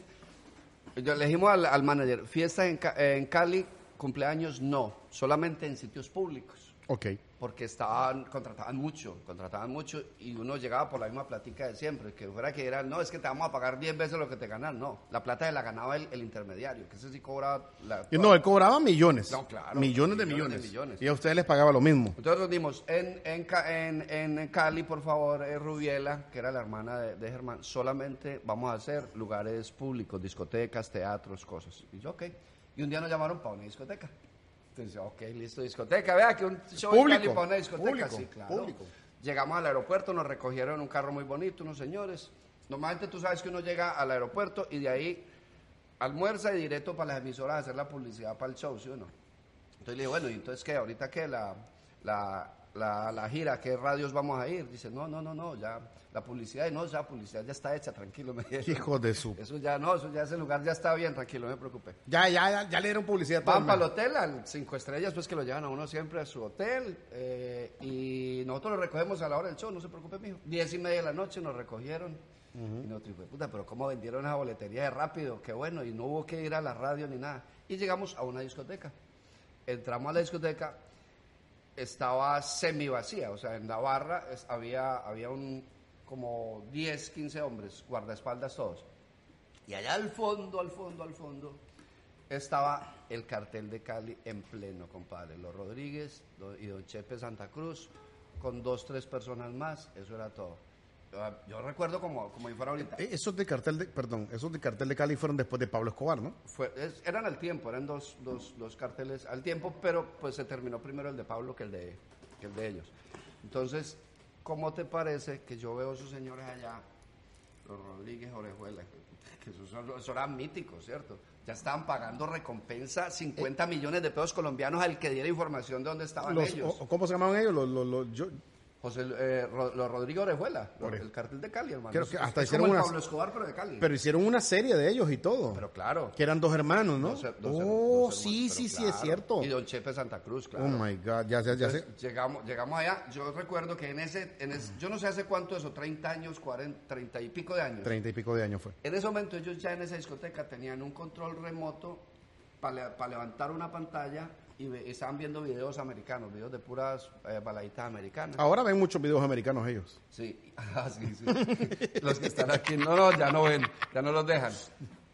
yo le dijimos al, al manager, fiesta en, en Cali, cumpleaños no, solamente en sitios públicos. Ok. porque estaban, contrataban mucho, contrataban mucho y uno llegaba por la misma platica de siempre, que fuera que era, no, es que te vamos a pagar 10 veces lo que te ganan, no, la plata se la ganaba el, el intermediario, que ese sí cobraba la... No, él cobraba millones. No, claro, Millones de millones de millones. millones. Y a ustedes les pagaba lo mismo. Entonces nos dimos en, en, en, en Cali, por favor, eh, Rubiela, que era la hermana de, de Germán, solamente vamos a hacer lugares públicos, discotecas, teatros, cosas. Y yo, ok. Y un día nos llamaron para una discoteca. Ok, listo, discoteca. Vea que un show en Público, Cali para una discoteca. público, sí, claro. público. Llegamos al aeropuerto, nos recogieron en un carro muy bonito, unos señores. Normalmente tú sabes que uno llega al aeropuerto y de ahí almuerza y directo para las emisoras a hacer la publicidad para el show, ¿sí o no? Entonces le dije, bueno, ¿y entonces qué? ¿Ahorita qué? La, la, la, la gira, ¿qué radios vamos a ir? Dice, no, no, no, no, ya la publicidad, y no, ya publicidad ya está hecha, tranquilo, me. Hijo de su. Eso ya, no, eso ya ese lugar ya está bien, tranquilo, no me preocupe. Ya, ya, ya, ya le dieron publicidad Van para el hotel, al cinco estrellas, pues que lo llevan a uno siempre a su hotel, eh, y nosotros lo recogemos a la hora del show, no se preocupe, mijo. Diez y media de la noche nos recogieron, y nosotros, puta, pero cómo vendieron esa boletería de rápido, qué bueno, y no hubo que ir a la radio ni nada. Y llegamos a una discoteca. Entramos a la discoteca, estaba semi vacía, o sea, en la barra había, había un, como 10, 15 hombres, guardaespaldas todos. Y allá al fondo, al fondo, al fondo, estaba el cartel de Cali en pleno, compadre. Los Rodríguez y Don Chepe Santa Cruz, con dos, tres personas más, eso era todo. Yo, yo recuerdo como, como si fuera ahorita. Eh, Esos de cartel de, perdón, esos de cartel de Cali fueron después de Pablo Escobar, ¿no? Fue- es- eran al tiempo, eran dos, dos, dos carteles al tiempo, pero pues se terminó primero el de Pablo que el de, que el de ellos. Entonces, ¿cómo te parece que yo veo a esos señores allá, los Rodríguez Orejuela, que esos, son- esos eran míticos, ¿cierto? Ya estaban pagando recompensa 50 millones de pesos colombianos al que diera información de dónde estaban Los- ellos. o- ¿Cómo se llamaban ellos? Los, los, los- yo- José, eh, Ro- los Rodríguez Orejuela, el cartel de Cali, hermano. Creo que hasta es como hicieron el unas- Pablo Escobar, pero de Cali. pero hicieron una serie de ellos y todo. Pero claro. que eran dos hermanos, ¿no? Dos dos oh, dos sí, hermanos, sí, sí, es cierto. Y Don Chepe Santa Cruz, claro. Oh my God, ya, ya, ya sé. Llegamos, llegamos allá. Yo recuerdo que en ese, en ese- yo no sé hace cuánto eso, 30 años, 40, 30 y pico de años. Treinta y pico de años fue. En ese momento ellos ya en esa discoteca tenían un control remoto para levantar una pantalla y estaban viendo videos americanos, videos de puras eh, baladitas americanas. Ahora ven muchos videos americanos ellos. Sí, ah, sí, sí. los que están aquí, no, no, ya no ven, ya no los dejan.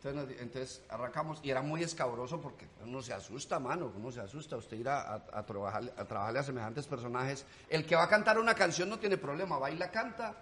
Entonces, entonces arrancamos y era muy escabroso porque uno se asusta, mano, uno se asusta. Usted ir a, a, a trabajar, a trabajarle a semejantes personajes. El que va a cantar una canción no tiene problema, baila, canta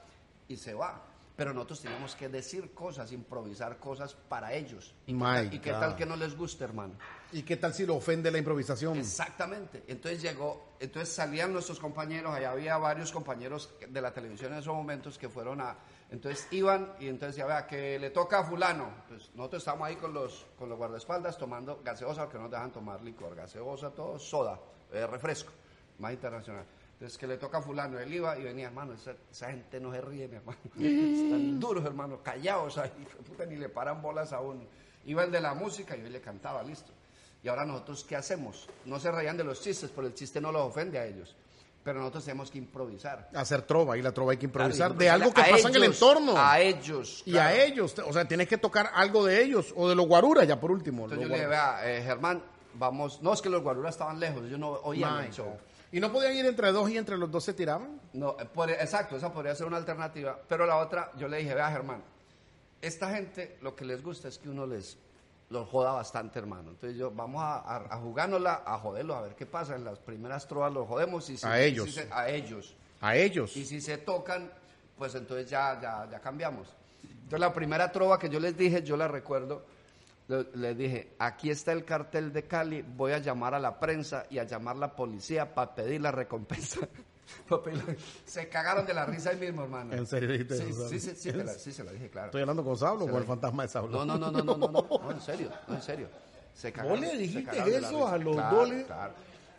y se va. Pero nosotros teníamos que decir cosas, improvisar cosas para ellos. ¿Y, qué, tal, y qué tal God. que no les guste, hermano? ¿Y qué tal si lo ofende la improvisación? Exactamente. Entonces llegó, entonces salían nuestros compañeros, allá había varios compañeros de la televisión en esos momentos que fueron a, entonces iban y entonces ya vea que le toca a fulano. Pues nosotros estábamos ahí con los, con los guardaespaldas tomando gaseosa, porque no nos dejan tomar licor, gaseosa, todo, soda, eh, refresco, más internacional. Entonces que le toca a fulano, él iba y venía, hermano, esa, esa gente no se ríe, mi hermano. Están duros, hermano, callados ahí, puta, ni le paran bolas a uno. Iba el de la música y yo le cantaba, listo. Y ahora nosotros, ¿qué hacemos? No se reían de los chistes, porque el chiste no los ofende a ellos. Pero nosotros tenemos que improvisar. Hacer trova, y la trova hay que improvisar Claro, de algo que pasa en el ellos, entorno. A ellos. y claro. a ellos, o sea, tienes que tocar algo de ellos, o de los guaruras, ya por último. Entonces yo le dije, vea, eh, Germán, vamos. No, es que los guaruras estaban lejos, yo no oía guaruras. el show. ¿Y no podían ir entre dos y entre los dos se tiraban? No, eh, por- exacto, esa podría ser una alternativa. Pero la otra, yo le dije, vea, Germán, esta gente lo que les gusta es que uno les los joda bastante, hermano. Entonces yo, vamos a, a, a jugárnosla, a joderlos, a ver qué pasa. En las primeras trovas los jodemos. Y si- A ellos. si se- a ellos. A ellos. Y si se tocan, pues entonces ya, ya, ya cambiamos. Entonces la primera trova que yo les dije, yo la recuerdo, le- dije, aquí está el cartel de Cali, voy a llamar a la prensa y a llamar a la policía para pedir la recompensa. Se cagaron de la risa ahí mismo, hermano. ¿En serio dijiste Sí, eso, sí, sí, sí, la- sí, se la dije, claro. ¿Estoy hablando con Saulo o con el fantasma de Saulo? No, no, no, no, no, no, no, no, en serio, no, en serio. Se cagaron, le se dijiste eso a los le- claro.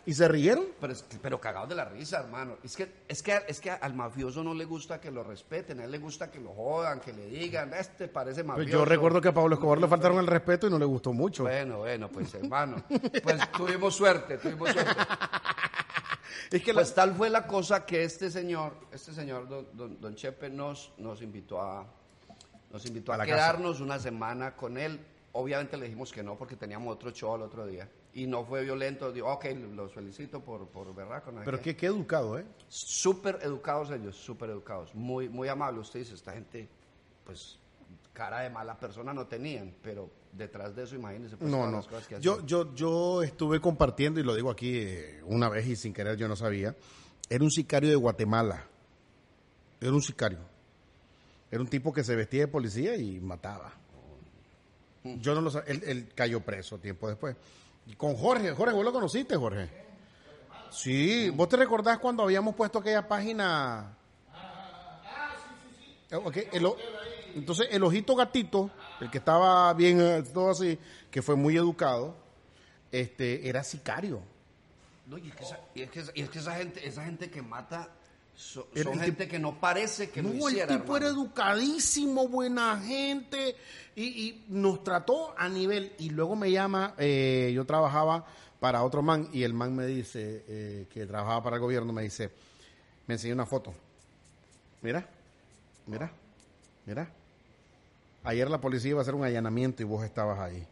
¿Y se rieron? Pero, pero cagados de la risa, hermano. Es que, es, que, es que al mafioso no le gusta que lo respeten, a él le gusta que lo jodan, que le digan, este parece Pues mafioso. yo recuerdo que a Pablo Escobar le faltaron el respeto y no le gustó mucho. Bueno, bueno, pues hermano. Pues tuvimos suerte, tuvimos suerte. es que Pues tal fue la cosa que este señor, este señor, don, don- don Chepe, nos, nos invitó a, nos invitó A a, la casa. quedarnos una semana con él obviamente le dijimos que no porque teníamos otro show al otro día. Y no fue violento. Digo, ok, los felicito por, por berraco. no Pero qué. qué, educado, ¿eh? Súper educados ellos, súper educados. Muy, muy amables. Usted dice, esta gente, pues, cara de mala persona no tenían. Pero detrás de eso, imagínense. Pues, No, no. las cosas que Yo, hacían. yo, yo estuve compartiendo, y lo digo aquí eh, una vez y sin querer yo no sabía, era un sicario de Guatemala. Era un sicario. Era un tipo que se vestía de policía y mataba. Yo no lo sabía. Él, él cayó preso tiempo después. Con Jorge. Jorge, vos lo conociste, Jorge. Sí. ¿Vos te recordás cuando habíamos puesto aquella página? Eh, ok, el entonces, el ojito gatito, el que estaba bien, eh, todo así, que fue muy educado, este, era sicario. No, y es que y es que y es que esa gente, esa gente que mata so- son gente que no parece que no, lo hiciera. el tipo era educadísimo, buena gente, y, y nos trató a nivel, y luego me llama, eh, yo trabajaba para otro man, y el man me dice, eh, que trabajaba para el gobierno, me dice, me enseñó una foto. Mira, mira, mira. Ayer la policía iba a hacer un allanamiento y vos estabas ahí.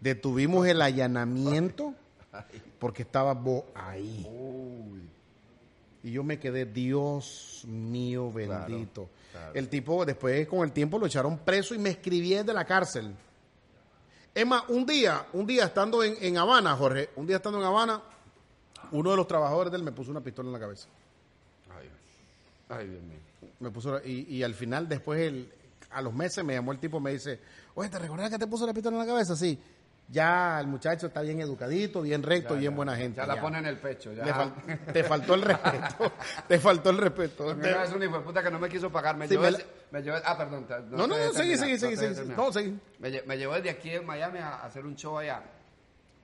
Detuvimos el allanamiento porque estabas vos ahí. Y yo me quedé, Dios mío bendito. claro. El tipo, después con el tiempo lo echaron preso y me escribí desde la cárcel. Es más, un día, un día estando en, en Habana, Jorge, un día estando en Habana, uno de los trabajadores de él me puso una pistola en la cabeza. Ay, ay, Dios mío. Me puso, y, y al final, después, el, a los meses, me llamó el tipo y me dice, oye, ¿te recordás que te puso la pistola en la cabeza? Sí. Ya el muchacho está bien educadito, bien recto, bien buena gente. Ya la pone en el pecho. Ya. Fal- te faltó el respeto. te faltó el respeto. Mí una vez un hijo de puta que no me quiso pagar. Me Sí, llevó, me desde- me llevó- ah, perdón. No, no, no, no seguí. dejé terminar. No, seguí. Me, lle- me llevó desde aquí en Miami a, hacer un show allá,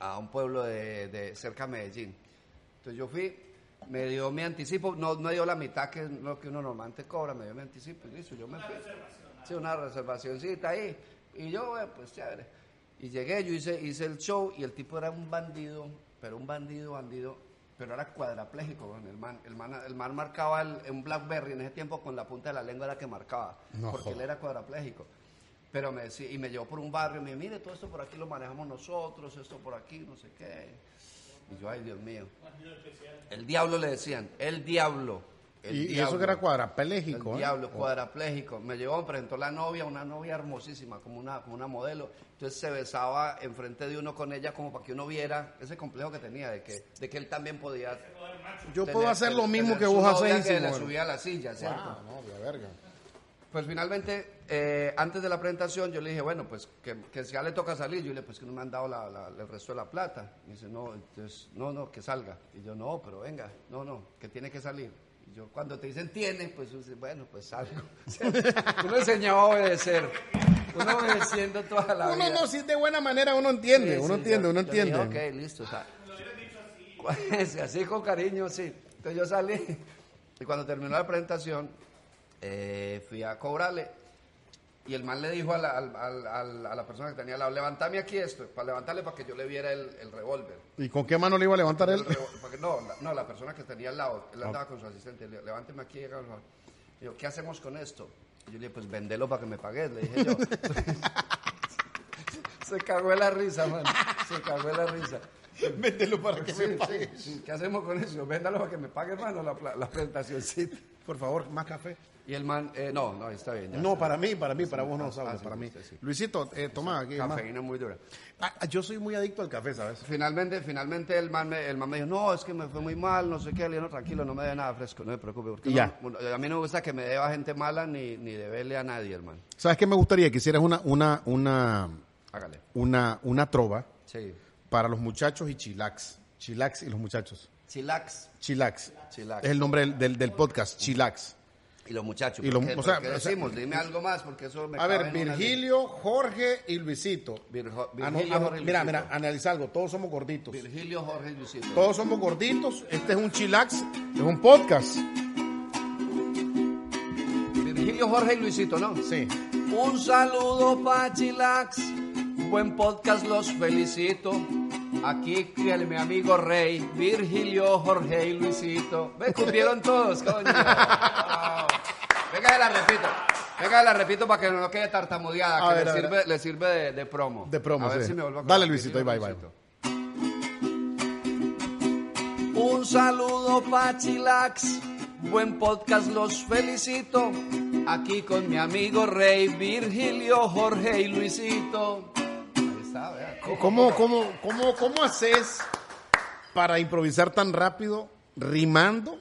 a un pueblo de, de cerca de Medellín. Entonces yo fui, me dio mi anticipo, no me dio la mitad que lo que uno normalmente cobra, me dio mi anticipo y listo, yo me fui. Sí, una reservacioncita ahí. Y yo, pues chévere. Y llegué, yo hice, hice el show y el tipo era un bandido, pero un bandido, bandido, pero era cuadrapléjico, weón. el man, el man, el man marcaba el, un Blackberry en ese tiempo con la punta de la lengua era que marcaba, No porque él era cuadrapléjico. Pero me decía, y me llevó por un barrio, y me dijo, mire, todo esto por aquí lo manejamos nosotros, esto por aquí, no sé qué. Y yo, ay, Dios mío. El diablo le decían, el diablo. El Y, y eso que era El cuadrapléjico. ¿eh? diablo, cuadrapléjico. Me llevó, me presentó la novia, una novia hermosísima, como una, como una modelo. Entonces se besaba enfrente de uno con ella como para que uno viera ese complejo que tenía de que, de que él también podía. Yo tener- puedo hacer lo mismo que vos haces. Que le subía a la silla, ¿cierto? Ah, no, de la verga. Pues finalmente, eh, antes de la presentación, yo le dije, bueno, pues que, que ya le toca salir. Yo le dije, pues que no me han dado la- la- el resto de la plata. Y dice, no, entonces, no, no, que salga. Y yo, no, pero venga, no, no, que tiene que salir. Y yo, cuando te dicen tiene, pues uno bueno, pues salgo. uno enseñaba a obedecer. Uno obedeciendo toda la Uno vida. no, si de buena manera, uno entiende, Sí, uno sí, entiende, yo- uno yo dije, entiende. ok, listo. o sea, Sí, así con cariño, sí. Entonces yo salí y cuando terminó la presentación eh, fui a cobrarle y el man le dijo a la, al- al- al- a la persona que tenía al lado, levantame aquí esto, para levantarle para que yo le viera el, el revólver. ¿Y con qué mano le iba a levantar él? No, la, no, la persona que tenía al lado, él andaba con su asistente, le levánteme aquí. hágalo". Y yo, ¿qué hacemos con esto? Y yo le dije, pues vendelo para que me pagues, le dije yo. Se cagó de la risa, man. Se cagó de la risa. Mételo para que Sí, me sí, pague. sí. ¿Qué hacemos con eso? Véndalo para que me pague, hermano, la, la presentacióncita. Por favor, más café. Y el man, eh, no, no, está bien. ya. No, para mí, para mí, para vos no ah, sabes, ah, sí, para mí. sí. Luisito, eh, toma aquí. más. Cafeína muy dura. Ah, yo soy muy adicto al café, ¿sabes? Finalmente, finalmente el man, me, el man me dijo, no, es que me fue muy mal, no sé qué. Le dije, no, tranquilo, no me dé nada fresco, no me preocupe. Porque no- ya. a mí no me gusta que me deba gente mala ni, ni deberle a nadie, hermano. ¿Sabes qué me gustaría? Que hicieras una, una, una, Hágale. una, una trova para los muchachos y Chilax. Chilax y los muchachos. Chilax. Chilax. Chilax. Es el nombre del, del, del podcast, Chilax. Y los muchachos. Y ¿por los- qué, o ¿Por sea, qué o sea- decimos? Dime algo más, porque eso me A ver, Virgilio, Jorge y Luisito. Ah, Virgilio, ah, Jorge y mira, Luisito. mira, analiza algo. Todos somos gorditos. Virgilio, Jorge y Luisito. Todos somos gorditos. Este es un Chilax. Es un podcast. Virgilio, Jorge y Luisito, ¿no? Sí. Un saludo para Chilax. Buen podcast, los felicito. Aquí el- mi amigo Rey, Virgilio, Jorge y Luisito. Me cumplieron todos, coño. Venga, se la repito. Venga, la repito para que no quede tartamudeada, A que ver, le, a sirve, le sirve de, de promo. De promo, A ver sí. si me vuelvo a Dale. Luisito, ahí va. Luisito. Un saludo pa' Chilax, buen podcast, los felicito. Aquí con mi amigo Rey, Virgilio, Jorge y Luisito. Ahí está, vea. ¿Cómo, cómo, cómo, cómo haces para improvisar tan rápido, rimando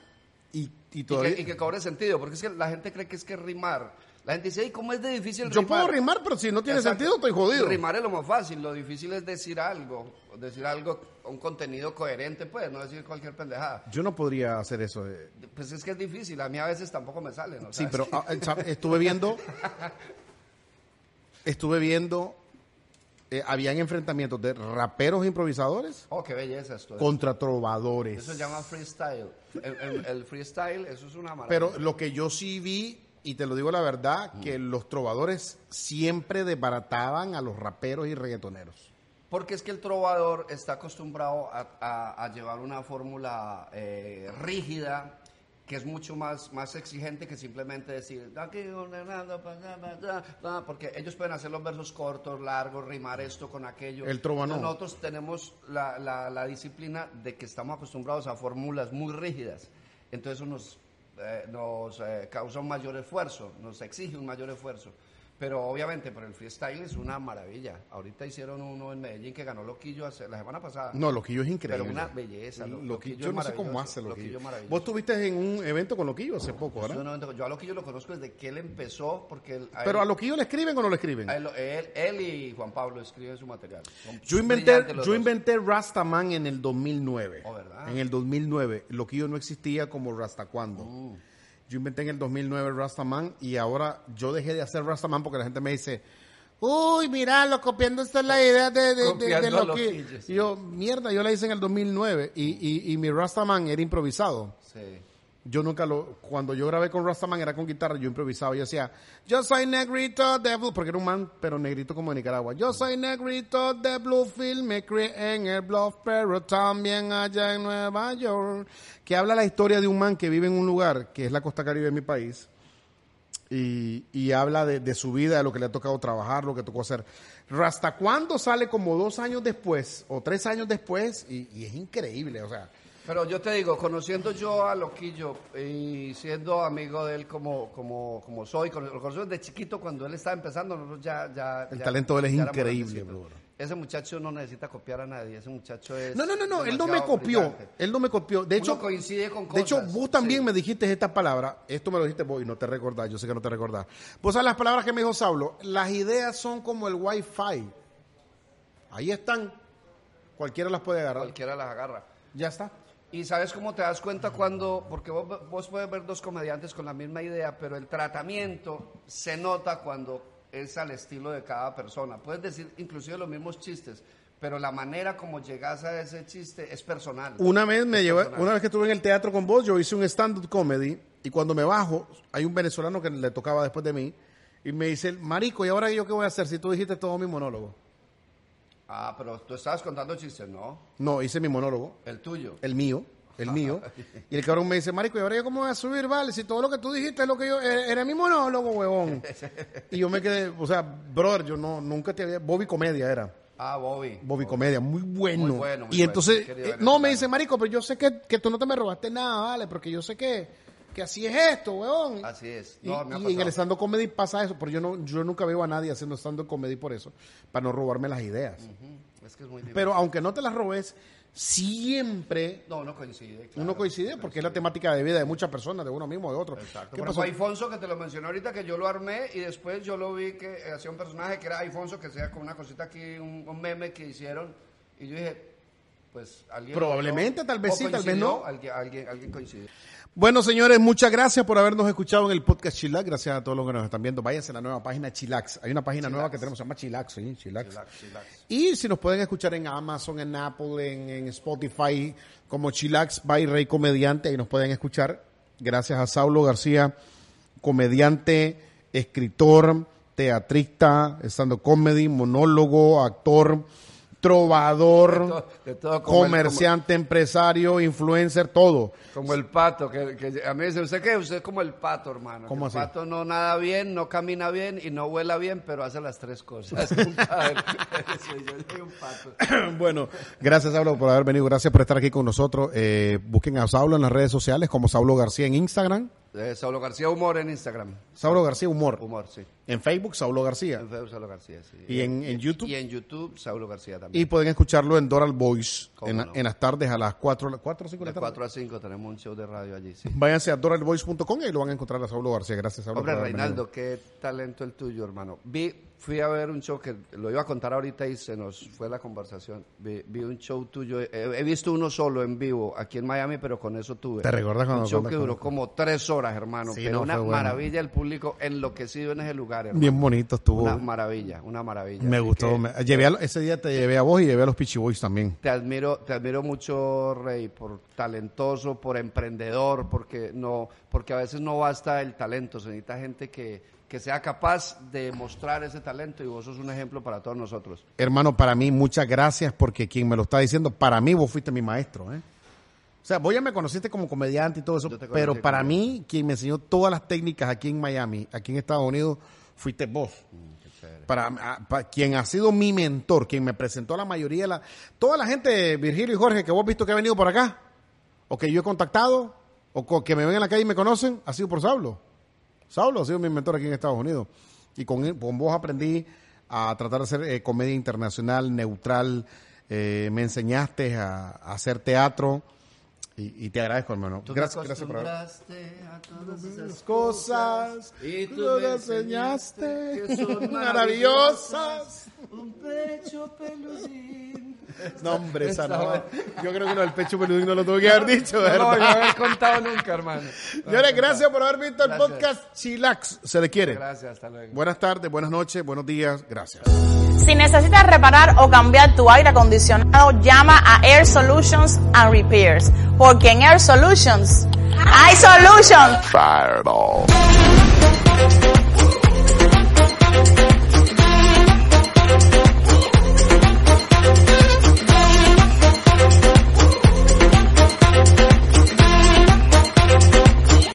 y, y Y que, y que cobre sentido, porque es que la gente cree que es que rimar. La gente dice, "Ey, ¿cómo es de difícil Yo rimar? puedo rimar, pero si no tiene Exacto. sentido, estoy jodido. Rimar es lo más fácil, lo difícil es decir algo, decir algo, un contenido coherente, pues, no decir cualquier pendejada. Yo no podría hacer eso. eh. Pues es que es difícil, a mí a veces tampoco me sale, ¿no? Sí, ¿Sabes? pero ah, eh, sabe, estuve viendo, estuve viendo, eh, habían enfrentamientos de raperos improvisadores Oh, qué belleza esto. contra trovadores. Eso se llama freestyle. El, el- el freestyle, eso es una maravilla. Pero lo que yo sí vi, y te lo digo la verdad, que los trovadores siempre desbarataban a los raperos y reggaetoneros. Porque es que el trovador está acostumbrado a, a- a llevar una fórmula eh, rígida que es mucho más, más exigente que simplemente decir, porque ellos pueden hacer los versos cortos, largos, rimar esto con aquello. El. Entonces, Nosotros tenemos la, la- la disciplina de que estamos acostumbrados a fórmulas muy rígidas. Entonces eso nos, eh, nos eh, causa un mayor esfuerzo, nos exige un mayor esfuerzo. Pero obviamente, pero el freestyle es una maravilla. Ahorita hicieron uno en Medellín que ganó Loquillo hace- la semana pasada. No, Loquillo es increíble. Pero una belleza, lo- Loquillo, yo no sé cómo hace Loquillo. Vos estuviste en un evento con Loquillo hace poco, Yo, ¿verdad? no- yo a Loquillo lo conozco desde que él empezó, porque él, Pero él- a Loquillo le escriben o no le escriben. él, él- y Juan Pablo escriben su material. Son Yo inventé, yo dos. inventé Rastaman en el 2009. Oh. En el 2009. Loquillo no existía como Rastacuando. Uh. Yo inventé en el 2009 Rastaman y ahora yo dejé de hacer Rastaman porque la gente me dice, uy, mira, lo copiando esta es la idea de, de, de- de sí. Y yo, mierda, yo la hice en el 2009 y, y, y mi Rastaman era improvisado. Sí. Yo nunca lo, cuando yo grabé con Rastaman era con guitarra, yo improvisaba, yo decía, yo soy negrito de Blue, porque era un man, pero negrito como de Nicaragua. Yo soy negrito de Bluefield, me crié en el Bluff, pero también allá en Nueva York. Que habla la historia de un man que vive en un lugar, que es la costa caribe de mi país, y, y habla de, de su vida, de lo que le ha tocado trabajar, lo que tocó hacer. Rasta cuando sale como dos años después, o tres años después, y, y es increíble, o sea. Pero yo te digo, conociendo yo a Loquillo y siendo amigo de él como, como, como soy, con- lo conozco desde chiquito cuando él estaba empezando, nosotros ya... ya El ya- talento de él es increíble, bro. Ese muchacho no necesita copiar a nadie, ese muchacho es... No, no, no, no, él no me copió, brillante. él no me copió. De Uno hecho, coincide con de hecho, cosas, vos también sí. me dijiste esta palabra, esto me lo dijiste vos y no te recordás, yo sé que no te recordás. Vos sabes las palabras que me dijo Saulo, las ideas son como el wifi. Ahí están, cualquiera las puede agarrar. Cualquiera las agarra. Ya está. Y sabes cómo te das cuenta cuando, porque vos, vos puedes ver dos comediantes con la misma idea, pero el tratamiento se nota cuando es al estilo de cada persona. Puedes decir inclusive los mismos chistes, pero la manera como llegas a ese chiste es personal. Una vez me llevé, una vez que estuve en el teatro con vos, yo hice un stand-up comedy y cuando me bajo, hay un venezolano que le tocaba después de mí y me dice, marico, ¿y ahora yo qué voy a hacer si tú dijiste todo mi monólogo? Ah, pero tú estabas contando chistes, ¿no? No, hice mi monólogo. El tuyo. el mío, el mío. Y el cabrón me dice, marico, ¿y ahora yo cómo voy a subir, vale? Si todo lo que tú dijiste es lo que yo, era, era mi monólogo, huevón. Y yo me quedé, o sea, brother, yo no, nunca te había, Bobby Comedia era. Ah, Bobby. Bobby Comedia, muy bueno. Muy bueno, muy y entonces, eh, no, me dice, marico, pero yo sé que, que tú no te me robaste nada, vale, porque yo sé que, que así es esto, huevón. Así es. Y, me en el stand-up comedy pasa eso, pero yo no, yo nunca veo a nadie haciendo stand-up comedy por eso, para no robarme las ideas. Es que es muy. Pero aunque no te las robes, siempre No, uno coincide. claro. uno coincide porque es la temática de vida de muchas personas, de uno mismo, de otro. Exacto. ¿Qué Por pasó? ejemplo, Alfonso, que te lo mencioné ahorita, que yo lo armé y después yo lo vi que eh, hacía un personaje que era Alfonso, que sea con una cosita aquí, un, un meme que hicieron. Y yo dije, pues alguien. Probablemente, tal vez sí, tal vez no. Alguien, alguien, alguien coincidió. Bueno, señores, muchas gracias por habernos escuchado en el podcast Chilax. Gracias a todos los que nos están viendo. Váyanse a la nueva página Chilax. Hay una página nueva que tenemos, se llama Chilax, ¿sí? Chilax. Chilax, chilax. Y si nos pueden escuchar en Amazon, en Apple, en, en Spotify, como Chilax by Rey Comediante, ahí nos pueden escuchar. Gracias a Saulo García, comediante, escritor, teatrista, estando comedy, monólogo, actor, trovador, De todo el- comerciante, empresario, influencer, todo. Como el pato, que, que a mí me dice, ¿usted qué? Usted es como el pato, hermano. ¿Cómo el así? pato no nada bien, no camina bien y no vuela bien, pero hace las tres cosas. Soy yo, soy un pato. bueno, gracias Saulo por haber venido, gracias por estar aquí con nosotros. Eh, busquen a Saulo en las redes sociales como Saulo García en Instagram, Eh, Saulo García Humor en Instagram. Saulo García Humor. Humor, sí. En Facebook, Saulo García. En Facebook, Saulo García, sí. Y en, en YouTube. Y en YouTube, Saulo García también. Y pueden escucharlo en Doral Voice ¿Cómo en, no? en las tardes a las 4, 4 o 5 de la tarde. 4 a 5 tenemos un show de radio allí, sí. Váyanse a doralvoice.com y ahí lo van a encontrar a Saulo García. Gracias, Saulo. Hombre, Reinaldo, qué talento el tuyo, hermano. Vi, fui a ver un show que lo iba a contar ahorita y se nos fue la conversación. Vi, vi un show tuyo, he, he visto uno solo en vivo aquí en Miami, pero con eso tuve. ¿Te recuerdas cuando- Un show cuando- que duró como tres horas, hermano. Sí, pero no, una bueno. maravilla, el público enloquecido en ese lugar, hermano. Bien bonito estuvo. Una maravilla, una maravilla. me Así gustó. que me- llevé a- ese día te llevé a vos y llevé a los Peachy Boys también. Te admiro, te admiro mucho, Rey, por talentoso, por emprendedor, porque no, porque a veces no basta el talento, se necesita gente que, que sea capaz de mostrar ese talento y vos sos un ejemplo para todos nosotros. Hermano, para mí, muchas gracias porque quien me lo está diciendo, para mí vos fuiste mi maestro. ¿eh? O sea, vos ya me conociste como comediante y todo eso, pero para como- mí, quien me enseñó todas las técnicas aquí en Miami, aquí en Estados Unidos, fuiste vos. Para, a- pa- quien ha sido mi mentor, quien me presentó a la mayoría de la... Toda la gente, Virgilio y Jorge, que vos has visto que ha venido por acá, o que yo he contactado, o que me ven en la calle y me conocen, ha sido por Saulo. Saulo ha sido mi mentor aquí en Estados Unidos. Y con, vos aprendí a tratar de hacer eh, comedia internacional, neutral. eh, me enseñaste a hacer teatro. Y, y te agradezco, hermano. Tú Gracias, gracias por a todas esas cosas y tú me enseñaste enseñaste que son maravillosas. Un pecho peludín. No, hombre, esa no. Yo creo que lo del pecho peludín no lo tuve que haber dicho, No a ¿verdad? haber contado nunca, hermano. Señores, gracias por haber visto el Gracias. podcast Chilax. Se le quiere. Gracias, hasta luego. Buenas tardes, buenas noches, buenos días. Gracias. Si necesitas reparar o cambiar tu aire acondicionado, llama a Air Solutions and Repairs, porque en Air Solutions hay solution. Fireball.